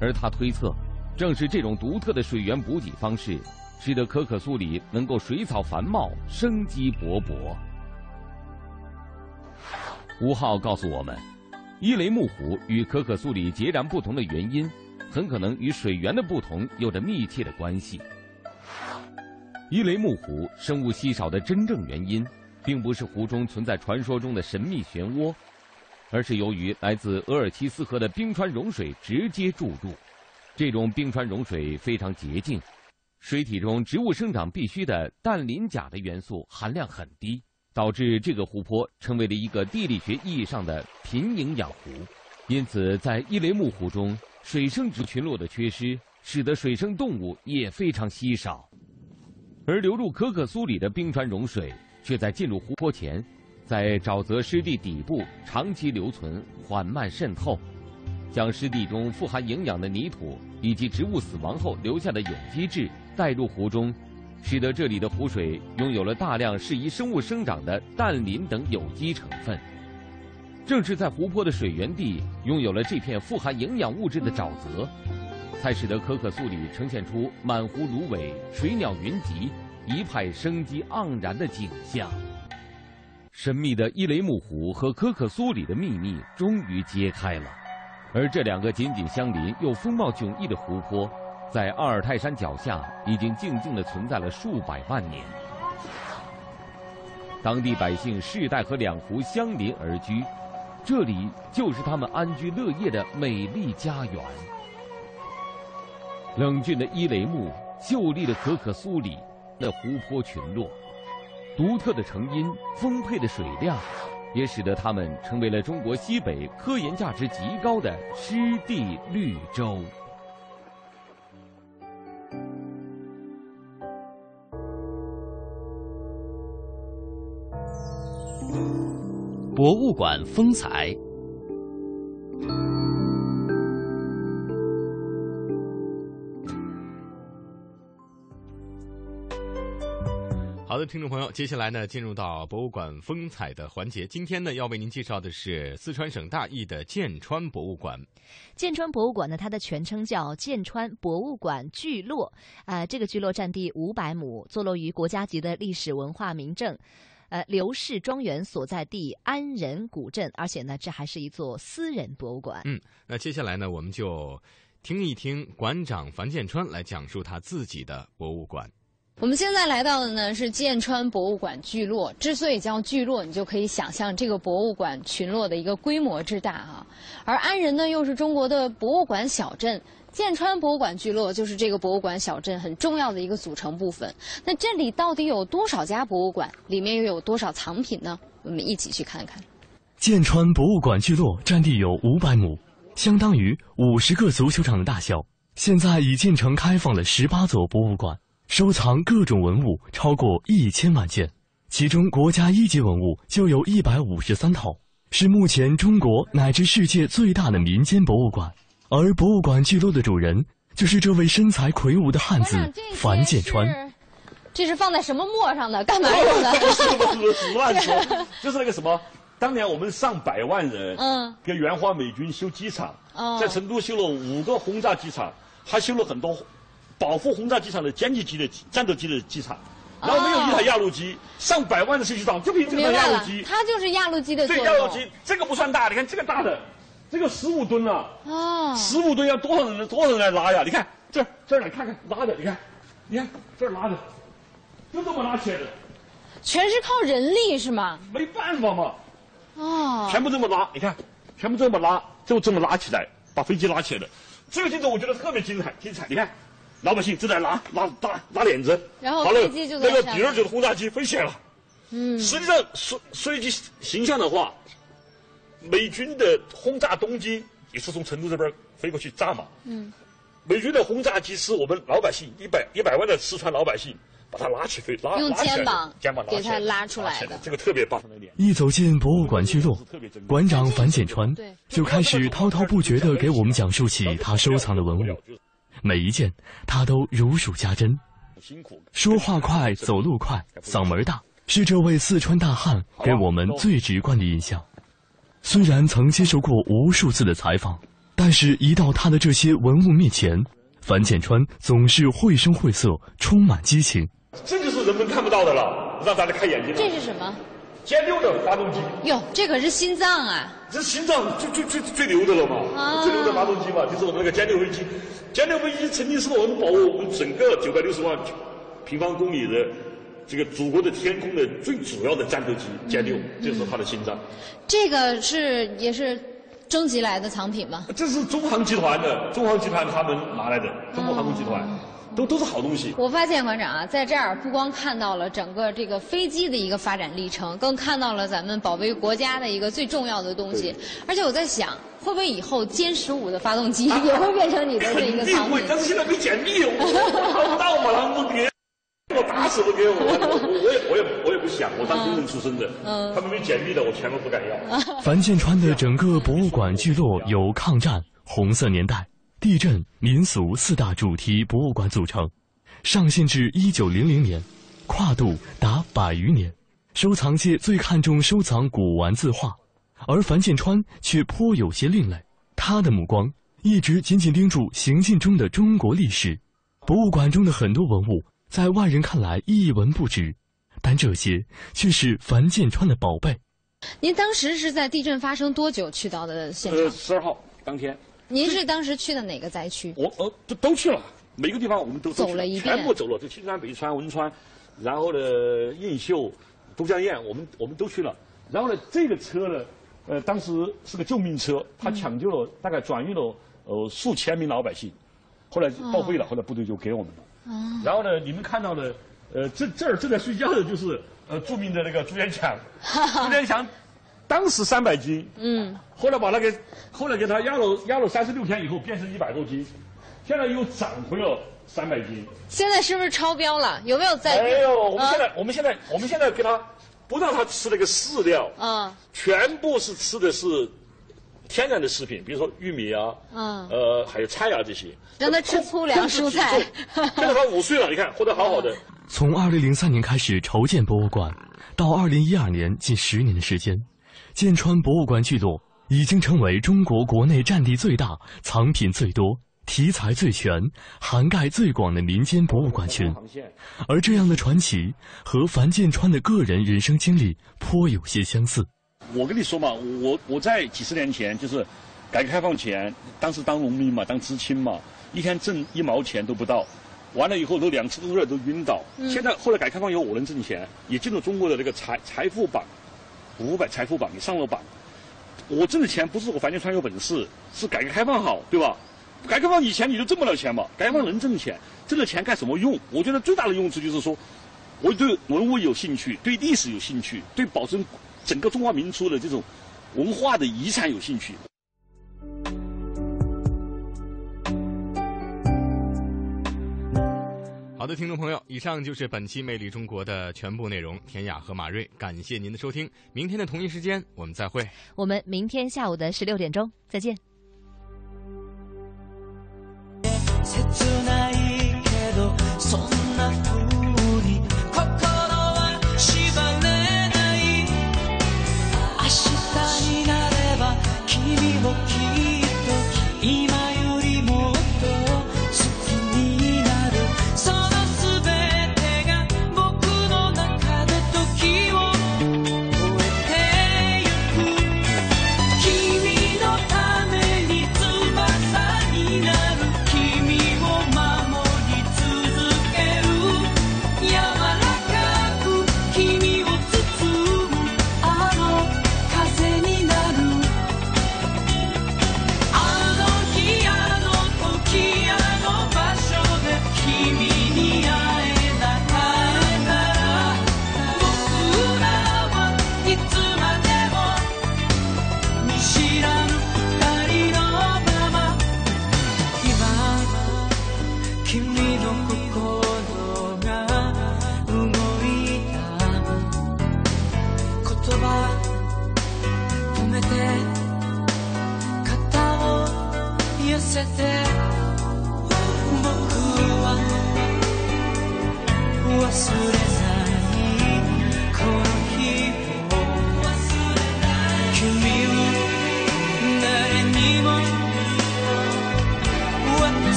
而他推测，正是这种独特的水源补给方式，使得可可苏里能够水草繁茂、生机勃勃。吴昊告诉我们，伊雷木湖与可可苏里截然不同的原因。很可能与水源的不同有着密切的关系。伊雷木湖生物稀少的真正原因，并不是湖中存在传说中的神秘漩涡，而是由于来自额尔齐斯河的冰川融水直接注入。这种冰川融水非常洁净，水体中植物生长必需的氮磷钾的元素含量很低，导致这个湖泊成为了一个地理学意义上的贫营养湖。因此，在伊雷木湖中。水生植群落的缺失，使得水生动物也非常稀少，而流入可可苏里的冰川融水，却在进入湖泊前，在沼泽湿地底部长期留存，缓慢渗透，将湿地中富含营养的泥土以及植物死亡后留下的有机质带入湖中，使得这里的湖水拥有了大量适宜生物生长的氮磷等有机成分。正是在湖泊的水源地拥有了这片富含营养物质的沼泽，才使得可可苏里呈现出满湖芦苇、水鸟云集、一派生机盎然的景象。神秘的伊雷木湖和可可苏里的秘密终于揭开了，而这两个紧紧相邻又风貌迥异的湖泊，在阿尔泰山脚下已经静静地存在了数百万年。当地百姓世代和两湖相邻而居。这里就是他们安居乐业的美丽家园。冷峻的伊雷木，秀丽的可可苏里那湖泊群落，独特的成因，丰沛的水量，也使得他们成为了中国西北科研价值极高的湿地绿洲。博物馆风采。好的，听众朋友，接下来呢，进入到博物馆风采的环节。今天呢，要为您介绍的是四川省大邑的剑川博物馆。剑川博物馆呢，它的全称叫剑川博物馆聚落。啊，这个聚落占地五百亩，坐落于国家级的历史文化名镇。呃，刘氏庄园所在地安仁古镇，而且呢，这还是一座私人博物馆。嗯，那接下来呢，我们就听一听馆长樊建川来讲述他自己的博物馆。我们现在来到的呢是剑川博物馆聚落。之所以叫聚落，你就可以想象这个博物馆群落的一个规模之大啊。而安仁呢，又是中国的博物馆小镇。剑川博物馆聚落就是这个博物馆小镇很重要的一个组成部分。那这里到底有多少家博物馆？里面又有多少藏品呢？我们一起去看看。剑川博物馆聚落占地有五百亩，相当于五十个足球场的大小。现在已建成开放了十八座博物馆，收藏各种文物超过一千万件，其中国家一级文物就有一百五十三套，是目前中国乃至世界最大的民间博物馆。而博物馆聚落的主人就是这位身材魁梧的汉子樊建川。这是放在什么墨上的？干嘛 用的？乱说，就是那个什么，当年我们上百万人，嗯，给援华美军修机场，哦在成都修了五个轰炸机场，还修了很多保护轰炸机场的歼击机的战斗机的机场，然后没有一台压路机，上百万的修机场就凭这个压路机，，它就是压路机的作这用。压路机这个不算大，你看这个大的，这个十五吨了。哦，十五吨要多少人多少人来拉呀？你看这儿这儿来看看拉的，你看，你看这儿拉的，就这么拉起来的，全是靠人力是吗？没办法嘛，哦，全部这么拉，你看，全部这么拉，就这么拉起来，把飞机拉起来的。这个镜头我觉得特别精彩，精彩，你看，老百姓正在拉拉拉拉帘子，然后飞机就在那个第二就是轰炸机飞起来了。嗯，实际上说说一句形象的话，美军的轰炸东京也是从成都这边飞过去炸嘛。嗯，美军的轰炸机是我们老百姓一百一百万的四川老百姓把它拉起飞，拉用肩膀肩膀给它拉出来的。这个特别棒。一走进博物馆聚落，馆长樊建川就开始滔滔不绝地给我们讲述起他收藏的文物，每一件他都如数家珍。说话快，走路快，嗓门大，是这位四川大汉给我们最直观的印象。虽然曾接受过无数次的采访，但是一到他的这些文物面前，樊建川总是绘声绘色，充满激情。这就是人们看不到的了，让大家开眼睛。这是什么？歼六的发动机，哟，这可是心脏啊！这是心脏最最最最牛的了嘛？啊最牛的发动机嘛，就是我们那个歼六飞机。歼六飞机曾经是我们保护我们整个九百六十万平方公里的这个祖国的天空的最主要的战斗机歼六，这是它的心脏。这个是也是征集来的藏品吗？这是中航集团的，中航集团他们拿来的，中国航空集团，都都是好东西。我发现馆长啊，在这儿不光看到了整个这个飞机的一个发展历程，更看到了咱们保卫国家的一个最重要的东西。而且我在想，会不会以后歼十五的发动机也会变成你的这一个肯定会藏品？，但是现在没解密，我看不到嘛，他们不给，我打死不给我，我我也我也我也不想，我当工人出身的，嗯他们没解密的，我全都不敢要。樊建川的整个博物馆聚落由抗战、红色年代、地震、民俗四大主题博物馆组成，上线至一九零零年，跨度达百余年。收藏界最看重收藏古玩字画，而樊建川却颇有些另类。他的目光一直紧紧盯住行进中的中国历史。博物馆中的很多文物，在外人看来一文不值，但这些却是樊建川的宝贝。您当时是在地震发生多久去到的现呃，场？十二号当天，您是当时去的哪个灾区？我呃都都去了，每个地方我们都都走了一遍全部走了，就青川、北川、汶川，然后呢映秀、都江堰，我们我们都去了。然后呢，这个车呢，呃，当时是个救命车，它抢救了大概转运了呃数千名老百姓，后来报废了，后来部队就给我们了。哦然后呢，你们看到的，呃，这这儿正在睡觉的就是呃著名的那个朱元强，朱元强当时三百斤，嗯，后来把那个后来给他压了压了三十六天以后变成一百多斤，现在又涨回了三百斤。现在是不是超标了？有没有在？没有，我们啊现在、我们现在我们现在给他不让他吃那个饲料，啊全部是吃的是天然的食品，比如说玉米啊，嗯，呃，还有菜啊这些。让他吃粗粮蔬菜。现在他五岁了，你看活得好好的。从二零零三年开始筹建博物馆，到二零一二年近十年的时间，建川博物馆聚落已经成为中国国内占地最大、藏品最多、题材最全、涵盖最广的民间博物馆群。而这样的传奇和樊建川的个人人生经历颇有些相似。我跟你说嘛，我我在几十年前，就是改革开放前，当时当农民嘛，当知青嘛，一天挣一毛钱都不到，完了以后都两次都热都晕倒。嗯现在后来改革开放以后，我能挣钱，也进入中国的这个财财富榜，五百财富榜你上了榜。我挣的钱不是我樊建川有本事，是改革开放好，对吧？改革开放以前你就挣不了钱嘛，改革开放能挣钱，挣了钱干什么用？我觉得最大的用处就是说，我对文物有兴趣，对历史有兴趣，对保存整个中华民族的这种文化的遗产有兴趣。好的听众朋友以上就是本期魅力中国的全部内容。田雅和马瑞感谢您的收听明天的同一时间我们再会。我们明天下午的十六点钟再见。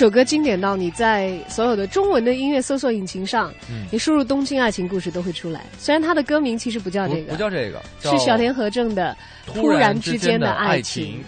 首歌经典到你在所有的中文的音乐搜索引擎上，嗯你输入“东京爱情故事”都会出来。虽然它的歌名其实不叫这个，不不叫这个，是小田和正的《突然之间的爱情》。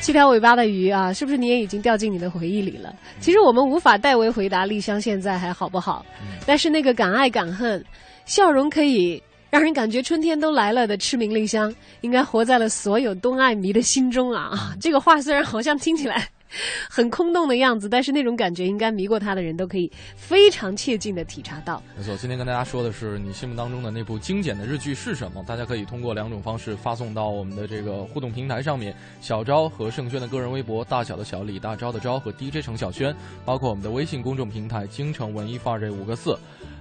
七条尾巴的鱼啊，是不是你也已经掉进你的回忆里了？其实我们无法代为回答丽香现在还好不好，但是那个敢爱敢恨、笑容可以让人感觉春天都来了的痴明丽香，应该活在了所有东爱迷的心中啊！啊，这个话虽然好像听起来。很空洞的样子，但是那种感觉应该迷过他的人都可以非常切近的体察到。没错，今天跟大家说的是你心目当中的那部经典的日剧是什么？大家可以通过两种方式发送到我们的这个互动平台上面，小昭和盛轩的个人微博，大小的小李大昭的昭和 DJ 程小轩，包括我们的微信公众平台京城文艺范儿这五个字。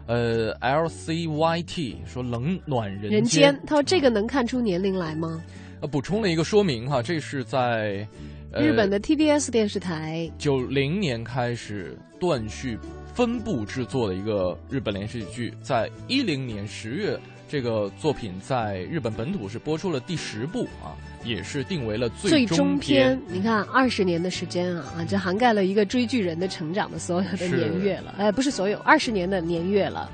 呃，L C Y T 说冷暖人间，人间，他说这个能看出年龄来吗？呃，补充了一个说明哈，这是在。呃、日本的 TBS 电视台。九零年开始断续分部制作的一个日本连续剧，在一零年十月，这个作品在日本本土是播出了第十部啊，也是定为了最终篇。你看，二十年的时间啊啊，这涵盖了一个追剧人的成长的所有的年月了。哎，不是所有，二十年的年月了。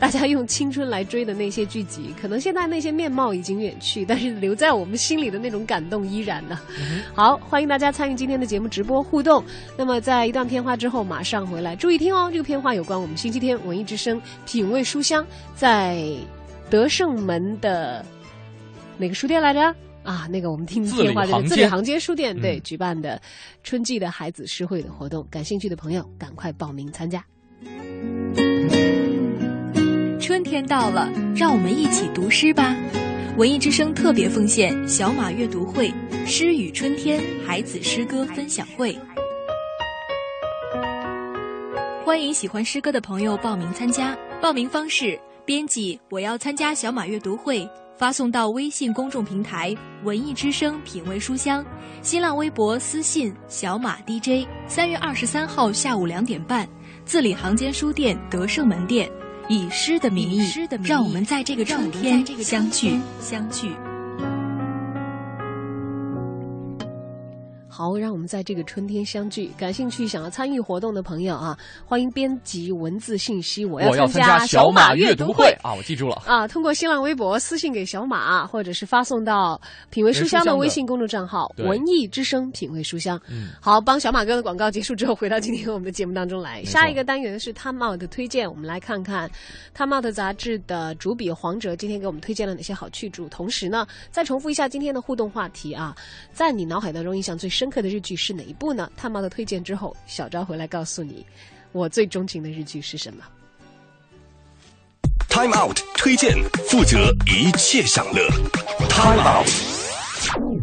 大家用青春来追的那些剧集，可能现在那些面貌已经远去，但是留在我们心里的那种感动依然呢。嗯、好，欢迎大家参与今天的节目直播互动。那么在一段片花之后马上回来，注意听哦，这个片花有关我们星期天文艺之声品味书香在德胜门的哪个书店来着？啊，那个我们听电话的字里行间书店对、嗯、举办的春季的孩子诗会的活动，感兴趣的朋友赶快报名参加。春天到了，让我们一起读诗吧！文艺之声特别奉献小马阅读会“诗与春天”孩子诗歌分享会。欢迎喜欢诗歌的朋友报名参加。报名方式：编辑“我要参加小马阅读会”，发送到微信公众平台“文艺之声品味书香”，新浪微博私信“小马 DJ”。三月二十三号下午两点半，字里行间书店德胜门店，以诗的名义，让我们在这个春天相聚，相聚。好，让我们在这个春天相聚。感兴趣想要参与活动的朋友啊，欢迎编辑文字信息。我要参加小马阅读会啊，我记住了啊。通过新浪微博私信给小马，或者是发送到品味书香的微信公众账号“文艺之声品味书香”。嗯，好，帮小马哥的广告结束之后，回到今天我们的节目当中来。下一个单元是 Time Out 的推荐，我们来看看 Time Out 杂志的主笔黄哲今天给我们推荐了哪些好去处。同时呢，再重复一下今天的互动话题啊，在你脑海当中印象最深刻的日剧是哪？一部呢？探猫的推荐之后，小昭回来告诉你，我最钟情的日剧是什么。Time Out 推荐，负责一切享乐。Time Out。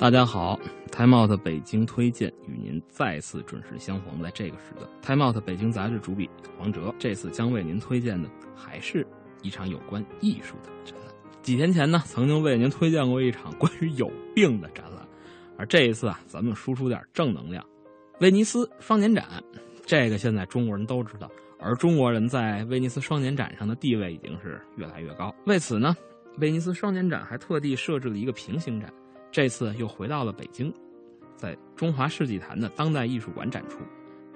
大家好，Time Out 北京推荐与您再次准时相逢，在这个时段，Time Out 北京杂志主笔黄哲这次将为您推荐的还是一场有关艺术的展览。几天前呢，曾经为您推荐过一场关于有病的展览，而这一次啊，咱们输出点正能量。威尼斯双年展，这个现在中国人都知道，而中国人在威尼斯双年展上的地位已经是越来越高。为此呢，威尼斯双年展还特地设置了一个平行展。这次又回到了北京，在中华世纪坛的当代艺术馆展出。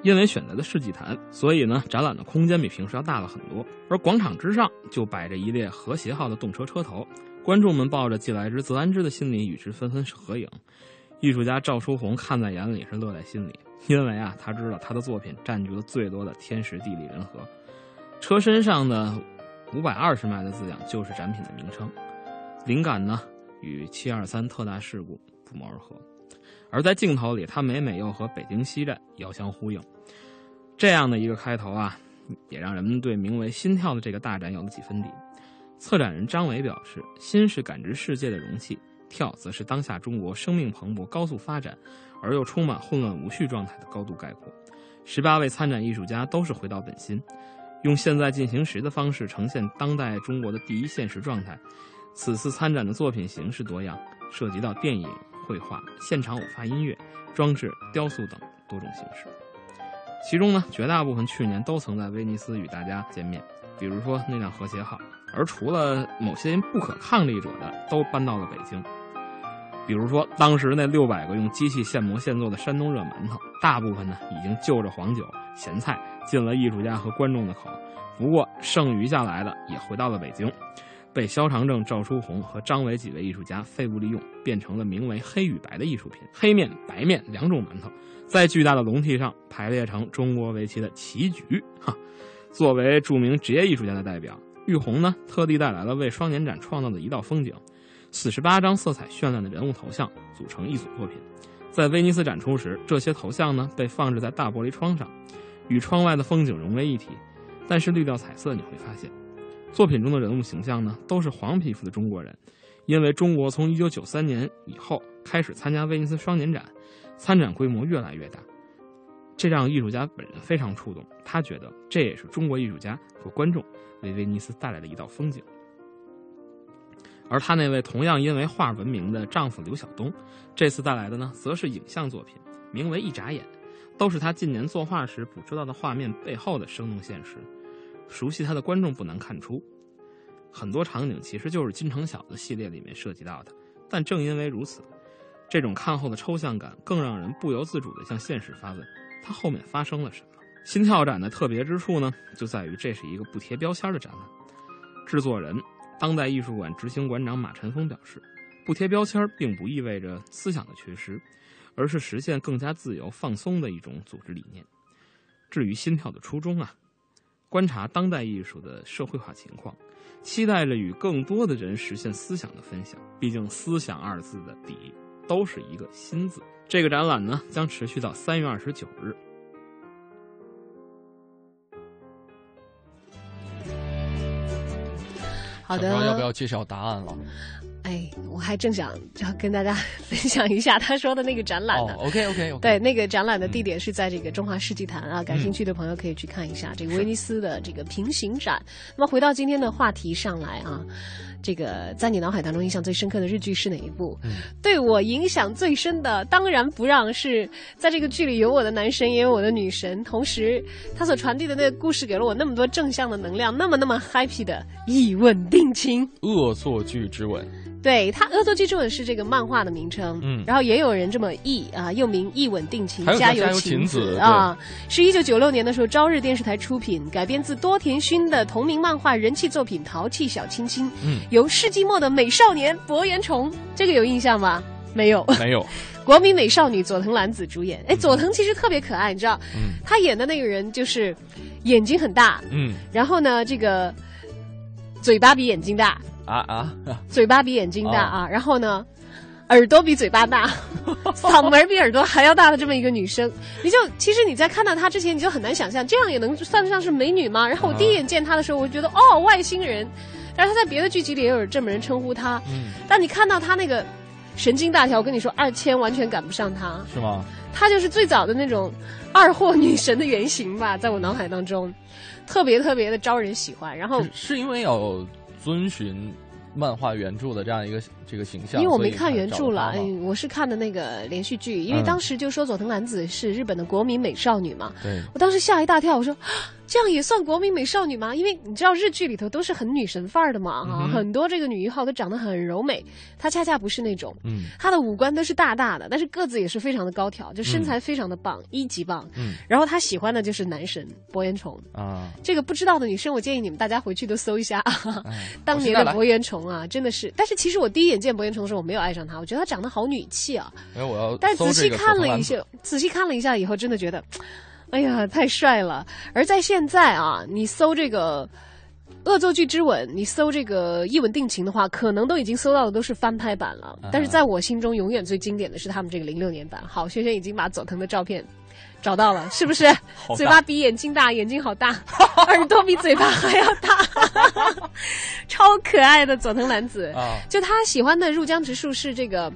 因为选择的世纪坛，所以呢，展览的空间比平时要大了很多。而广场之上就摆着一列和谐号的动车车头，观众们抱着既来之则安之的心理与之纷纷合影。艺术家赵书红看在眼里，是乐在心里，因为啊，他知道他的作品占据了最多的天时地利人和。车身上的五百二十迈的字样就是展品的名称，灵感呢？与七二三特大事故不谋而合，而在镜头里，他每每又和北京西站遥相呼应。这样的一个开头啊，也让人们对名为“心跳”的这个大展有了几分底。策展人张伟表示：“心是感知世界的容器，跳则是当下中国生命蓬勃、高速发展而又充满混乱无序状态的高度概括。”十八位参展艺术家都是回到本心，用现在进行时的方式呈现当代中国的第一现实状态。此次参展的作品形式多样，涉及到电影、绘画、现场偶发音乐、装置、雕塑等多种形式。其中呢，绝大部分去年都曾在威尼斯与大家见面，比如说那辆和谐号。而除了某些不可抗力者的，都搬到了北京。比如说当时那六百个用机器现磨现做的山东热馒头，大部分呢已经就着黄酒、咸菜进了艺术家和观众的口。不过剩余下来的也回到了北京。被肖长正、赵书红和张伟几位艺术家废物利用，变成了名为“黑与白”的艺术品。黑面、白面两种馒头，在巨大的笼屉上排列成中国围棋的棋局。哈，作为著名职业艺术家的代表，玉红呢特地带来了为双年展创造的一道风景，四十八张色彩绚烂的人物头像组成一组作品。在威尼斯展出时，这些头像呢被放置在大玻璃窗上，与窗外的风景融为一体。但是滤掉彩色，你会发现。作品中的人物形象呢，都是黄皮肤的中国人，因为中国从一九九三年以后开始参加威尼斯双年展，参展规模越来越大，这让艺术家本人非常触动。他觉得这也是中国艺术家和观众为威尼斯带来的一道风景。而他那位同样因为画闻名的丈夫刘晓东，这次带来的呢，则是影像作品，名为《一眨眼》，都是他近年作画时捕捉到的画面背后的生动现实。熟悉他的观众不难看出，很多场景其实就是金城小子系列里面涉及到的。但正因为如此，这种看后的抽象感更让人不由自主地向现实发问：它后面发生了什么？心跳展的特别之处呢，就在于这是一个不贴标签的展览。制作人、当代艺术馆执行馆长马晨峰表示，不贴标签并不意味着思想的缺失，而是实现更加自由放松的一种组织理念。至于心跳的初衷啊。观察当代艺术的社会化情况，期待着与更多的人实现思想的分享。毕竟“思想”二字的底都是一个“心”字。这个展览呢，将持续到三月二十九日。好的要不要揭晓答案了？哎，我还正想要跟大家 分享一下他说的那个展览呢。哦，OK OK OK。对，那个展览的地点是在这个中华世纪坛啊，感兴趣的朋友可以去看一下这个威尼斯的这个平行展。那么回到今天的话题上来啊，这个在你脑海当中印象最深刻的日剧是哪一部？对我影响最深的，当然不让是在这个剧里有我的男神，也有我的女神，同时他所传递的那个故事给了我那么多正向的能量，那么那么 happy 的《一吻定情》。恶作剧之吻。对他，《恶作剧之吻》是这个漫画的名称，嗯，然后也有人这么译啊，又名《一吻定情》，加油晴子啊，是一九九六年的时候朝日电视台出品，改编自多田薰的同名漫画人气作品《淘气小亲亲》，嗯，由世纪末的美少年博彦崇，这个有印象吗？没有，没有。国民美少女佐藤蓝子主演，哎，佐藤其实特别可爱，你知道，嗯，她演的那个人就是眼睛很大，嗯，然后呢，这个嘴巴比眼睛大。啊啊！嘴巴比眼睛大啊，然后呢，耳朵比嘴巴大，嗓门比耳朵还要大的这么一个女生，你就其实你在看到她之前，你就很难想象这样也能算得上是美女吗？然后我第一眼见她的时候，我就觉得哦，外星人。但是他在别的剧集里也有这么人称呼他。嗯。但你看到他那个神经大条，我跟你说，二千完全赶不上他。是吗？他就是最早的那种二货女神的原型吧，在我脑海当中，特别特别的招人喜欢。然后是因为有。遵循漫画原著的这样一个这个形象，因为我没看原著了，我是看的那个连续剧。因为当时就说佐藤蓝子是日本的国民美少女嘛，对我当时吓一大跳，我说。这样也算国民美少女吗？因为你知道日剧里头都是很女神范儿的嘛，哈，很多这个女一号都长得很柔美，她恰恰不是那种，嗯，她的五官都是大大的，但是个子也是非常的高挑，就身材非常的棒，一级棒，嗯，然后她喜欢的就是男神博彦崇。啊，这个不知道的女生，我建议你们大家回去都搜一下，当年的博彦崇啊，真的是，但是其实我第一眼见博彦崇的时候，我没有爱上他，我觉得他长得好女气啊，因为我要，但仔细看了一下，仔细看了一下以后，真的觉得。哎呀，太帅了！而在现在啊，你搜这个《恶作剧之吻》，你搜这个《一吻定情》的话，可能都已经搜到的都是翻拍版了。但是在我心中，永远最经典的是他们这个零六年版。好，轩轩已经把佐藤的照片找到了，是不是？嘴巴比眼睛大，眼睛好大，耳朵比嘴巴还要大，超可爱的佐藤蓝子。啊，就他喜欢的入江直树是这个。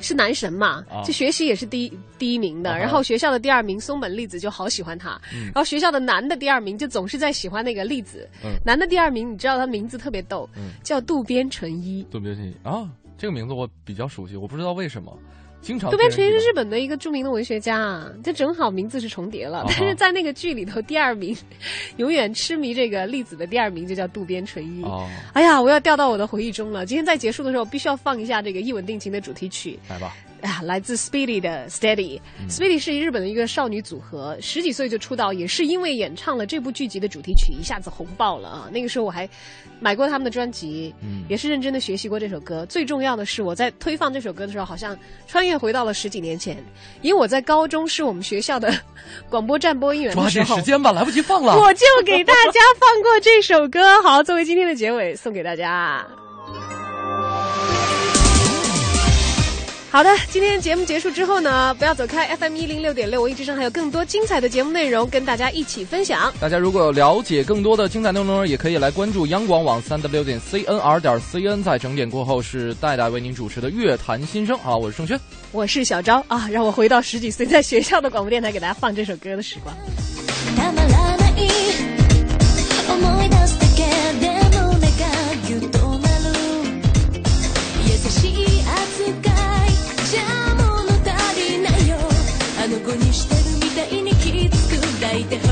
是男神嘛？就学习也是第一第一名的，然后学校的第二名松本粒子就好喜欢他，然后学校的男的第二名就总是在喜欢那个粒子。男的第二名，你知道他名字特别逗，叫渡边淳一。渡边淳一啊，这个名字我比较熟悉，我不知道为什么。渡边淳一是日本的一个著名的文学家啊，这正好名字是重叠了，但是在那个剧里头，第二名永远痴迷这个粒子的第二名就叫渡边淳一。哦，哎呀，我要掉到我的回忆中了。今天在结束的时候，必须要放一下这个《一吻定情》的主题曲。来吧。啊，来自 Speedy 的 Steady。Speedy 是日本的一个少女组合，十几岁就出道，也是因为演唱了这部剧集的主题曲，一下子红爆了啊！那个时候我还买过他们的专辑，也是认真的学习过这首歌。最重要的是，我在推放这首歌的时候，好像穿越回到了十几年前，因为我在高中是我们学校的 广播站播音员的时候。抓紧时间吧，来不及放了。我就给大家放过这首歌，好，作为今天的结尾送给大家。好的，今天节目结束之后呢，不要走开，FM 一零六点六，我一直上还有更多精彩的节目内容跟大家一起分享。大家如果了解更多的精彩内容，也可以来关注央广网三 W 点 CNR 点 CN。在整点过后是戴戴为您主持的乐坛新生。好，我是盛轩，我是小昭啊，让我回到十几岁在学校的广播电台给大家放这首歌的时光。にしてるみたいにきつく抱いて